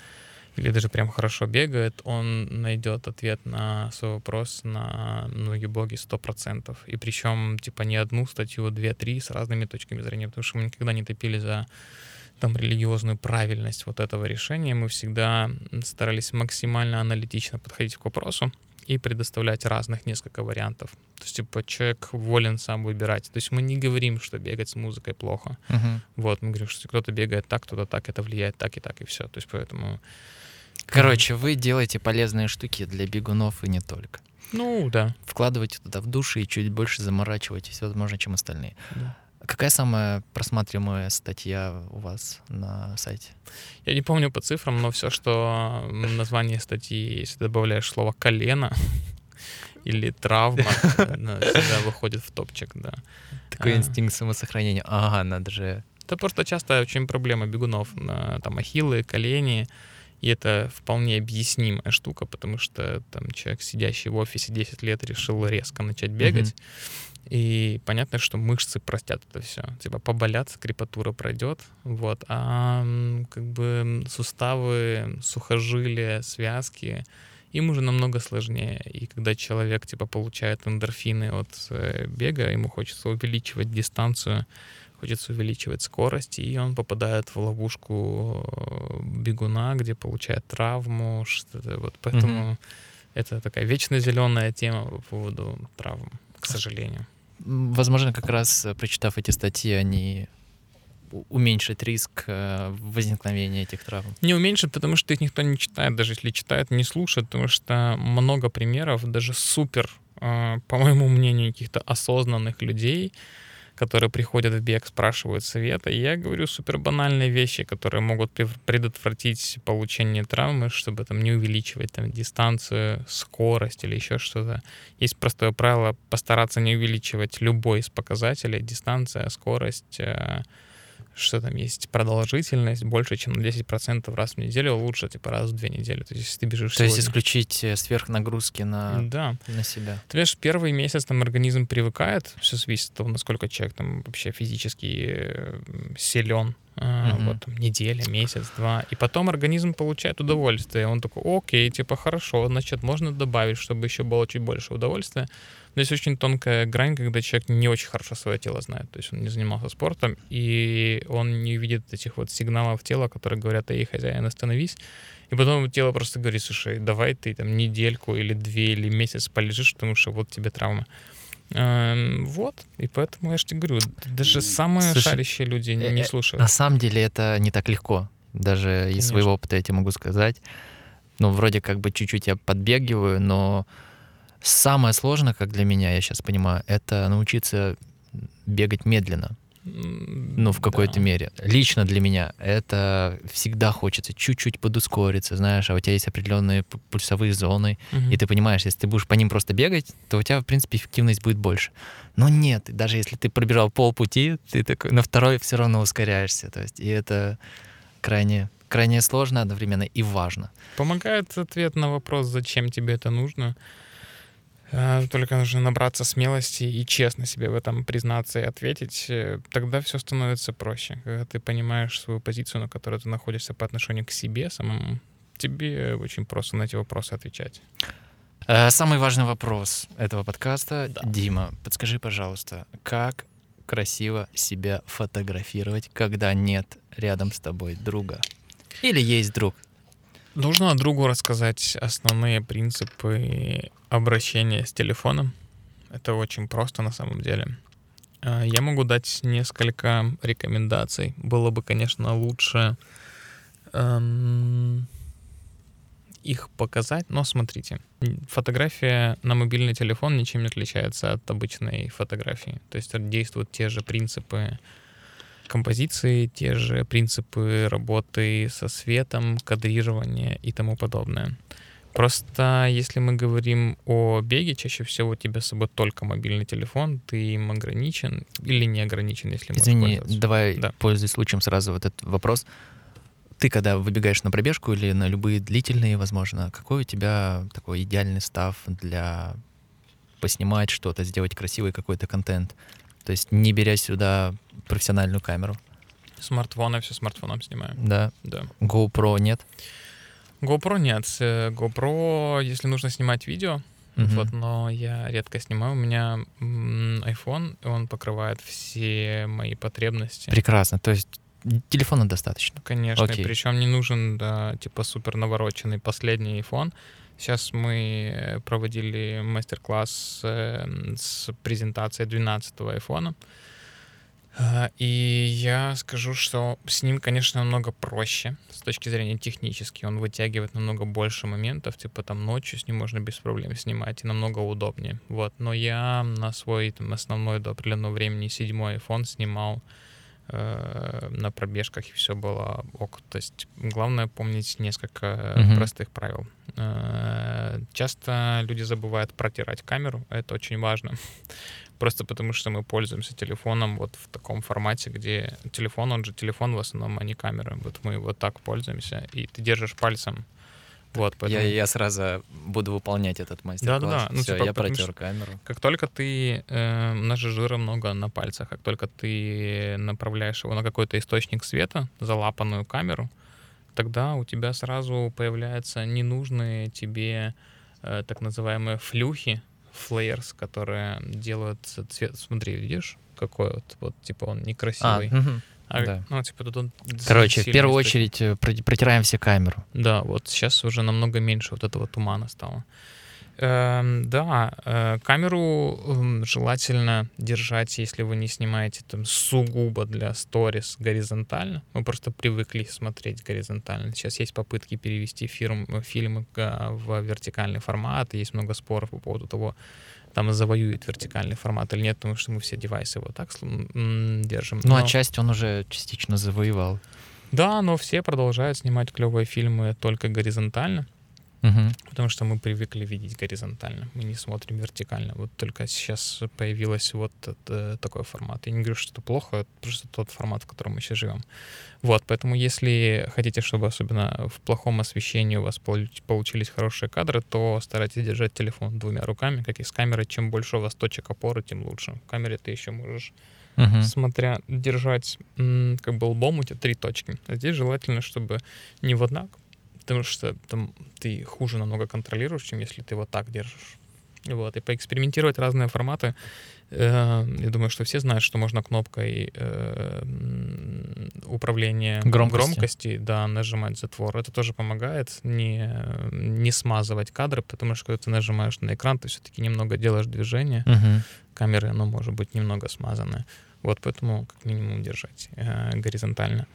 Speaker 1: или даже прям хорошо бегает, он найдет ответ на свой вопрос на многие блоги 100%. И причем, типа, не одну статью, а две-три с разными точками зрения, потому что мы никогда не топили за там религиозную правильность вот этого решения. Мы всегда старались максимально аналитично подходить к вопросу и предоставлять разных несколько вариантов. То есть, типа, человек волен сам выбирать. То есть мы не говорим, что бегать с музыкой плохо. Uh-huh. Вот, мы говорим, что кто-то бегает так, кто-то так, это влияет так и так, и все. То есть поэтому
Speaker 2: Короче, вы делаете полезные штуки для бегунов и не только.
Speaker 1: Ну, да.
Speaker 2: Вкладываете туда в души и чуть больше заморачиваетесь, возможно, чем остальные. Да. Какая самая просматриваемая статья у вас на сайте?
Speaker 1: Я не помню по цифрам, но все, что название статьи, если добавляешь слово колено или травма, всегда выходит в топчик, да.
Speaker 2: Такой а. инстинкт самосохранения. Ага, надо же.
Speaker 1: Это просто часто очень проблема бегунов. Там ахиллы, колени, и это вполне объяснимая штука, потому что там человек, сидящий в офисе 10 лет, решил резко начать бегать. Mm-hmm. И понятно, что мышцы простят это все. Типа поболят, скрипатура пройдет. Вот. А как бы суставы, сухожилия, связки, им уже намного сложнее. И когда человек типа получает эндорфины от э, бега, ему хочется увеличивать дистанцию хочется увеличивать скорость, и он попадает в ловушку э, бегуна, где получает травму, что-то вот поэтому mm-hmm. это такая вечно зеленая тема по поводу травм, к сожалению.
Speaker 2: Возможно, как раз э, прочитав эти статьи, они уменьшить риск э, возникновения этих травм?
Speaker 1: Не уменьшит, потому что их никто не читает, даже если читает, не слушает, потому что много примеров, даже супер, по моему мнению, каких-то осознанных людей, которые приходят в бег, спрашивают совета. И я говорю супер банальные вещи, которые могут предотвратить получение травмы, чтобы там не увеличивать там дистанцию, скорость или еще что-то. Есть простое правило постараться не увеличивать любой из показателей, дистанция, скорость, э, что там есть продолжительность больше, чем на 10% раз в неделю, лучше типа раз в две недели. То есть если ты бежишь
Speaker 2: То сегодня... есть исключить э, сверхнагрузки на, да. на себя.
Speaker 1: Ты видишь, первый месяц там организм привыкает, все зависит от того, насколько человек там вообще физически э, силен. Uh-huh. Вот там, неделя, месяц, два. И потом организм получает удовольствие. Он такой, окей, типа хорошо, значит, можно добавить, чтобы еще было чуть больше удовольствия. Здесь очень тонкая грань, когда человек не очень хорошо свое тело знает. То есть он не занимался спортом, и он не видит этих вот сигналов тела, которые говорят, эй, хозяин, остановись. И потом тело просто говорит, слушай, давай ты там недельку или две или месяц полежишь, потому что вот тебе травма. Эм, вот, и поэтому я же тебе говорю, даже самые Слушай, шарящие люди не, не э, слушают.
Speaker 2: На самом деле это не так легко. Даже Конечно. из своего опыта я тебе могу сказать. Ну, вроде как бы чуть-чуть я подбегиваю, но Самое сложное, как для меня, я сейчас понимаю, это научиться бегать медленно. Ну, в какой-то да. мере. Лично для меня это всегда хочется чуть-чуть подускориться, знаешь, а у тебя есть определенные пульсовые зоны, угу. и ты понимаешь, если ты будешь по ним просто бегать, то у тебя, в принципе, эффективность будет больше. Но нет, даже если ты пробежал полпути, ты такой на второй все равно ускоряешься. То есть, и это крайне, крайне сложно одновременно и важно.
Speaker 1: Помогает ответ на вопрос, зачем тебе это нужно. Э, только нужно набраться смелости и честно себе в этом признаться и ответить. Э, тогда все становится проще. Когда ты понимаешь свою позицию, на которой ты находишься по отношению к себе самому, тебе очень просто на эти вопросы отвечать.
Speaker 2: Э, самый важный вопрос этого подкаста. Да. Дима, подскажи, пожалуйста, как красиво себя фотографировать, когда нет рядом с тобой друга? Или есть друг?
Speaker 1: Нужно другу рассказать основные принципы обращения с телефоном. Это очень просто на самом деле. А, я могу дать несколько рекомендаций. Было бы, конечно, лучше эм, их показать, но смотрите, фотография на мобильный телефон ничем не отличается от обычной фотографии. То есть действуют те же принципы композиции, те же принципы работы со светом, кадрирования и тому подобное. Просто если мы говорим о беге, чаще всего у тебя с собой только мобильный телефон, ты им ограничен или не ограничен, если
Speaker 2: Извини, давай, да. пользуясь случаем, сразу вот этот вопрос. ты когда выбегаешь на пробежку или на любые длительные, возможно, какой у тебя такой идеальный став для поснимать что-то, сделать красивый какой-то контент? То есть не беря сюда профессиональную камеру.
Speaker 1: Смартфон, я все смартфоном снимаю.
Speaker 2: Да?
Speaker 1: Да.
Speaker 2: GoPro нет?
Speaker 1: GoPro нет. Э, GoPro, если нужно снимать видео, uh вот, но я редко снимаю. У меня iPhone, он покрывает все мои потребности.
Speaker 2: Прекрасно. То есть телефона достаточно.
Speaker 1: Конечно, Окей. причем не нужен да, типа супер навороченный последний iPhone. Сейчас мы проводили мастер-класс э, с презентацией 12-го iPhone. Э, и я скажу, что с ним, конечно, намного проще с точки зрения технической. Он вытягивает намного больше моментов, типа там ночью с ним можно без проблем снимать, и намного удобнее. Вот. Но я на свой там, основной до определенного времени седьмой iPhone снимал э, на пробежках, и все было ок. То есть главное помнить несколько mm-hmm. простых правил. Э, часто люди забывают протирать камеру, это очень важно. Просто потому что мы пользуемся телефоном вот в таком формате, где телефон, он же телефон в основном, а не камера. Вот мы вот так пользуемся, и ты держишь пальцем вот,
Speaker 2: поэтому... я, я сразу буду выполнять этот мастер-класс. Да-да-да. Ну, Все, типа, я протер камеру.
Speaker 1: Как только ты... Э, у нас же жира много на пальцах. Как только ты направляешь его на какой-то источник света, залапанную камеру, тогда у тебя сразу появляются ненужные тебе э, так называемые флюхи, флеерс, которые делают цвет. Смотри, видишь, какой вот, вот типа он некрасивый. А, угу. А, да. Ну, типа, тут он
Speaker 2: Короче, в первую очередь э, протираем все камеру.
Speaker 1: Да, вот сейчас уже намного меньше вот этого тумана стало. Эм, да, э, камеру э, желательно держать, если вы не снимаете там сугубо для сторис горизонтально. Мы просто привыкли смотреть горизонтально. Сейчас есть попытки перевести фирм, фильмы в вертикальный формат. Есть много споров по поводу того, там завоюет вертикальный формат или нет, потому что мы все девайсы вот так держим.
Speaker 2: Ну, а но... а часть он уже частично завоевал.
Speaker 1: Да, но все продолжают снимать клевые фильмы только горизонтально. Угу. Потому что мы привыкли видеть горизонтально, мы не смотрим вертикально. Вот только сейчас появилась вот это, такой формат. Я не говорю, что это плохо, это просто тот формат, в котором мы сейчас живем. Вот, поэтому если хотите, чтобы особенно в плохом освещении у вас получились хорошие кадры, то старайтесь держать телефон двумя руками, как и с камерой. Чем больше у вас точек опоры, тем лучше. В камере ты еще можешь Uh-huh. смотря держать как бы лбом у тебя три точки. А здесь желательно, чтобы не вот так, потому что там ты хуже намного контролируешь, чем если ты вот так держишь. Вот, и поэкспериментировать разные форматы. Э, я думаю, что все знают, что можно кнопкой э, управления громкости. громкости да, нажимать затвор. Это тоже помогает не, не смазывать кадры, потому что когда ты нажимаешь на экран, ты все-таки немного делаешь движение. Угу. Камеры, оно может быть немного смазанное. Вот поэтому как минимум держать э, горизонтально.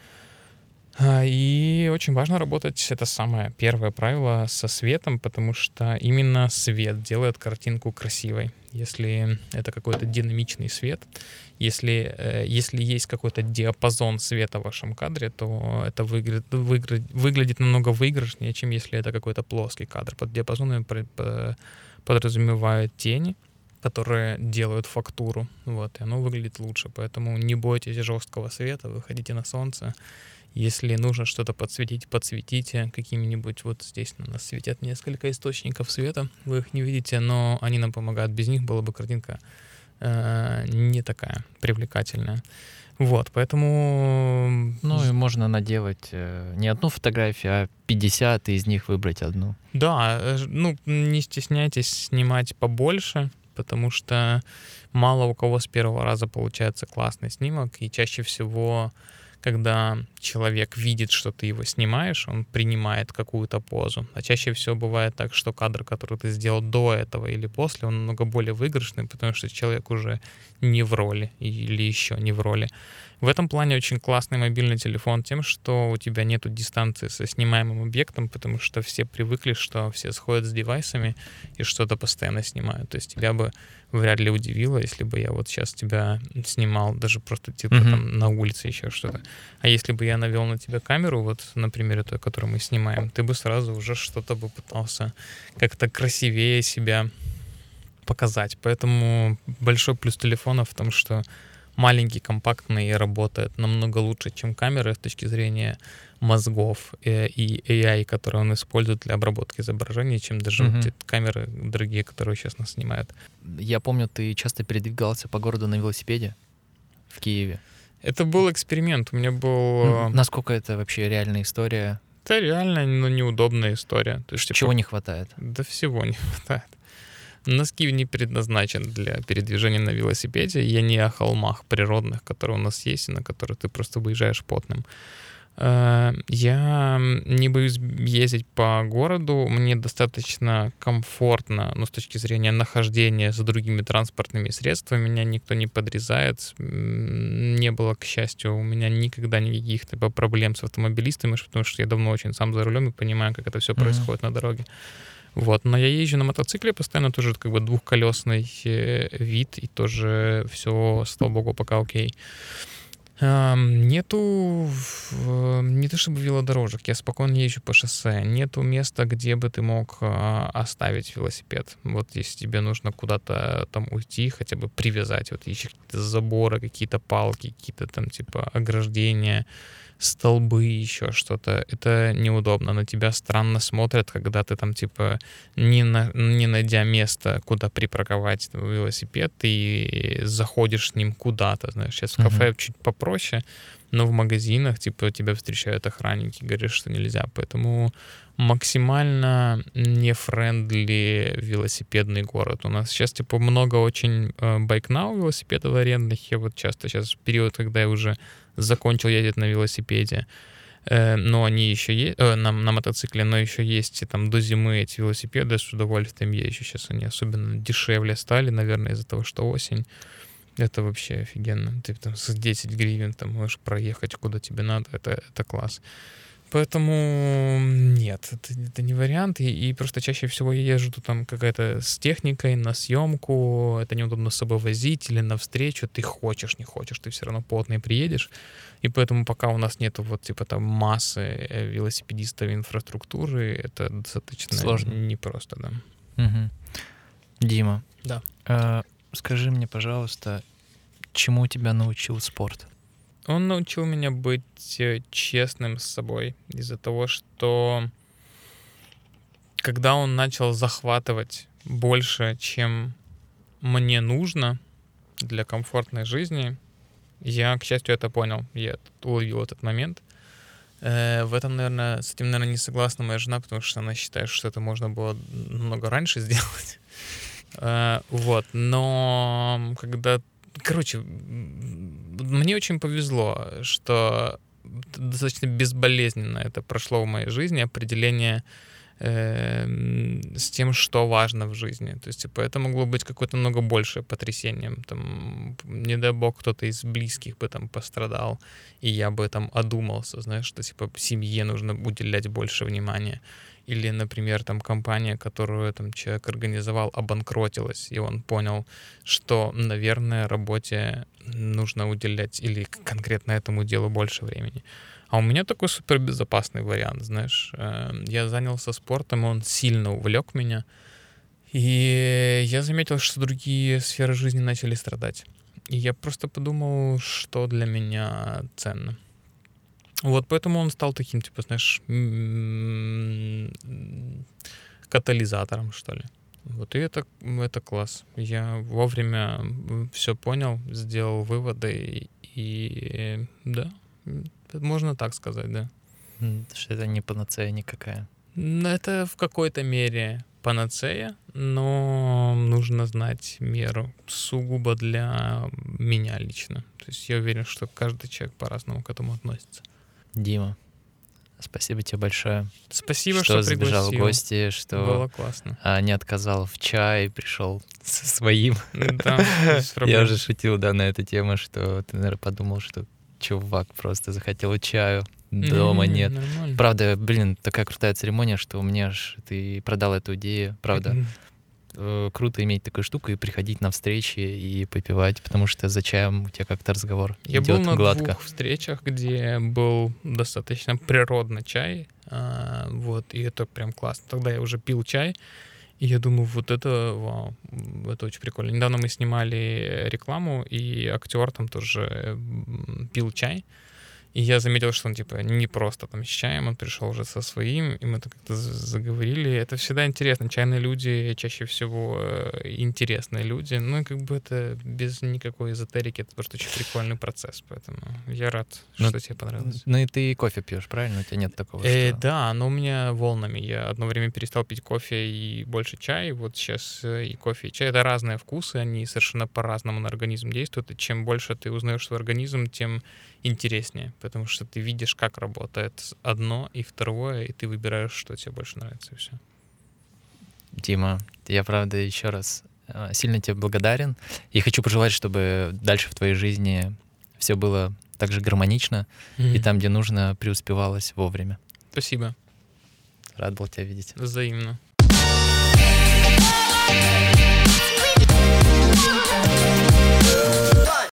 Speaker 1: А, и очень важно работать, это самое первое правило, со светом, потому что именно свет делает картинку красивой. Если это какой-то динамичный свет, если, э, если есть какой-то диапазон света в вашем кадре, то это выглядит, выглядит, выглядит намного выигрышнее, чем если это какой-то плоский кадр. Под диапазоном подразумевают тени, которые делают фактуру, вот, и оно выглядит лучше. Поэтому не бойтесь жесткого света, выходите на солнце, если нужно что-то подсветить, подсветите какими-нибудь. Вот здесь на нас светят несколько источников света. Вы их не видите, но они нам помогают. Без них была бы картинка э, не такая привлекательная. Вот, поэтому...
Speaker 2: Ну и можно наделать э, не одну фотографию, а 50, и из них выбрать одну.
Speaker 1: Да, э, ну не стесняйтесь снимать побольше, потому что мало у кого с первого раза получается классный снимок, и чаще всего когда человек видит, что ты его снимаешь, он принимает какую-то позу. А чаще всего бывает так, что кадр, который ты сделал до этого или после, он много более выигрышный, потому что человек уже не в роли или еще не в роли. В этом плане очень классный мобильный телефон тем, что у тебя нету дистанции со снимаемым объектом, потому что все привыкли, что все сходят с девайсами и что-то постоянно снимают. То есть тебя бы вряд ли удивило, если бы я вот сейчас тебя снимал, даже просто типа mm-hmm. там на улице еще что-то. А если бы я навел на тебя камеру, вот на примере той, которую мы снимаем, ты бы сразу уже что-то бы пытался как-то красивее себя показать. Поэтому большой плюс телефона в том, что маленький, компактный и работает намного лучше, чем камеры с точки зрения мозгов э, и AI, которые он использует для обработки изображений, чем даже вот эти камеры дорогие, которые сейчас нас снимают.
Speaker 2: Я помню, ты часто передвигался по городу на велосипеде в Киеве.
Speaker 1: Это был эксперимент. У меня был...
Speaker 2: Ну,
Speaker 1: э,
Speaker 2: Насколько это вообще реальная история?
Speaker 1: Это реально ну, неудобная история. То есть, типа,
Speaker 2: Чего не хватает?
Speaker 1: Да всего не хватает. Носки не предназначен для передвижения на велосипеде. Я не о холмах природных, которые у нас есть, и на которые ты просто выезжаешь потным. Э, Я не боюсь ездить по городу. Мне достаточно комфортно, ну, с точки зрения нахождения за другими транспортными средствами. Меня никто не подрезает. Не было, к счастью, у меня никогда никаких типа, проблем с автомобилистами, потому что я давно очень сам за рулем и понимаю, как это все
Speaker 2: Мгм.
Speaker 1: происходит на дороге. Вот, но я езжу на мотоцикле постоянно, тоже как бы двухколесный э, вид, и тоже все, слава богу, пока окей. Нету, в- не то чтобы велодорожек, я спокойно езжу по шоссе. Нету места, где бы ты мог а, оставить велосипед. Вот если тебе нужно куда-то там уйти, хотя бы привязать, вот ищешь какие-то заборы, какие-то палки, какие-то там типа ограждения, столбы, еще что-то. Это неудобно. На тебя странно смотрят, когда ты там типа не, на, не найдя место, куда припарковать велосипед, ты заходишь с ним куда-то, знаешь, сейчас в кафе чуть попроще, но в магазинах, типа, тебя встречают охранники, говорят, что нельзя, поэтому максимально не friendly велосипедный город. У нас сейчас, типа, много очень э, BikeNow велосипедов арендных. Я вот часто сейчас период, когда я уже закончил ездить на велосипеде, э, но они еще есть, на, на мотоцикле, но еще есть и там до зимы эти велосипеды с удовольствием езжу. Сейчас они особенно дешевле стали, наверное, из-за того, что осень. Это вообще офигенно. Ты там с 10 гривен там можешь проехать куда тебе надо. Это, это класс. Поэтому нет, это, это не вариант. И, и просто чаще всего я езжу тут там какая-то с техникой на съемку. Это неудобно с собой возить или на встречу. Ты хочешь, не хочешь, ты все равно плотно и приедешь. И поэтому пока у нас нету вот типа там массы э, велосипедистов и инфраструктуры, это достаточно
Speaker 2: Сложно.
Speaker 1: непросто, да.
Speaker 2: Мгм. Дима.
Speaker 1: Да.
Speaker 2: а, скажи мне, пожалуйста, чему тебя научил спорт?
Speaker 1: Он научил меня быть э, честным с собой из-за того, что когда он начал захватывать больше, чем мне нужно для комфортной жизни, я, к счастью, это понял. Я уловил этот момент. Э, В этом, наверное, с этим, наверное, не согласна моя жена, потому что она считает, что это можно было намного раньше сделать. Э, Вот, но когда... Короче, мне очень повезло, что достаточно безболезненно это прошло в моей жизни, определение эм, с тем, что важно в жизни. То есть, типа, это могло быть какое-то много большее потрясением. Там, не дай бог, кто-то из близких бы там пострадал, и я бы там одумался, знаешь, что, типа, семье нужно уделять больше внимания. Или, например, там компания, которую там человек организовал, обанкротилась, и он понял, что, наверное, работе нужно уделять или конкретно этому делу больше времени. А у меня такой супербезопасный вариант, знаешь. Э, Я занялся спортом, и он сильно увлек меня. И я заметил, что другие сферы жизни начали страдать. И я просто подумал, что для меня ценно. Вот поэтому он стал таким, типа, знаешь, катализатором, что ли. Вот и это, это класс. Я вовремя все понял, сделал выводы, и, и да, можно так сказать, да.
Speaker 2: Что это не панацея никакая.
Speaker 1: Это в какой-то мере панацея, но нужно знать меру сугубо для меня лично. То есть я уверен, что каждый человек по-разному к этому относится.
Speaker 2: Дима, спасибо тебе большое,
Speaker 1: Спасибо,
Speaker 2: что,
Speaker 1: что,
Speaker 2: забежал в
Speaker 1: пригласил.
Speaker 2: гости, что
Speaker 1: Было классно.
Speaker 2: а, не отказал в чай, пришел со своим.
Speaker 1: Да,
Speaker 2: Я уже шутил, да, на эту тему, что ты, наверное, подумал, что чувак просто захотел чаю, дома
Speaker 1: Не,
Speaker 2: нет.
Speaker 1: нормально.
Speaker 2: Правда, блин, такая крутая церемония, что у меня ж ты продал эту идею. Правда, э, круто иметь такую штуку и приходить на встречи и попивать, потому что за чаем у тебя как-то разговор
Speaker 1: Я
Speaker 2: идет
Speaker 1: был на
Speaker 2: гладко.
Speaker 1: двух встречах, где был достаточно природный чай, а, вот, и это прям классно. Тогда я уже пил чай, И я думаю, вот это, вау, это очень прикольно. Недавно мы снимали рекламу, и актер там тоже пил чай. И я заметил, что он, типа, не просто там с чаем, он пришел уже со своим, и мы так как-то заговорили. Это всегда интересно. Чайные люди чаще всего э, интересные люди. Ну, и как бы это без никакой эзотерики, это просто очень прикольный процесс. Поэтому я рад, ну, что тебе понравилось.
Speaker 2: Ну и ты кофе пьешь, правильно? У тебя нет такого?
Speaker 1: Э, что... Да, но у меня волнами. Я одно время перестал пить кофе и больше чай. Вот сейчас э, и кофе, и чай. Это разные вкусы, они совершенно по-разному на организм действуют. И чем больше ты узнаешь свой организм, тем интереснее, потому что ты видишь, как работает одно и второе, и ты выбираешь, что тебе больше нравится, и все.
Speaker 2: Дима, я правда еще раз э, сильно тебе благодарен и хочу пожелать, чтобы дальше в твоей жизни все было так же гармонично mm-hmm. и там, где нужно, преуспевалось вовремя.
Speaker 1: Спасибо.
Speaker 2: Рад был тебя видеть.
Speaker 1: Взаимно.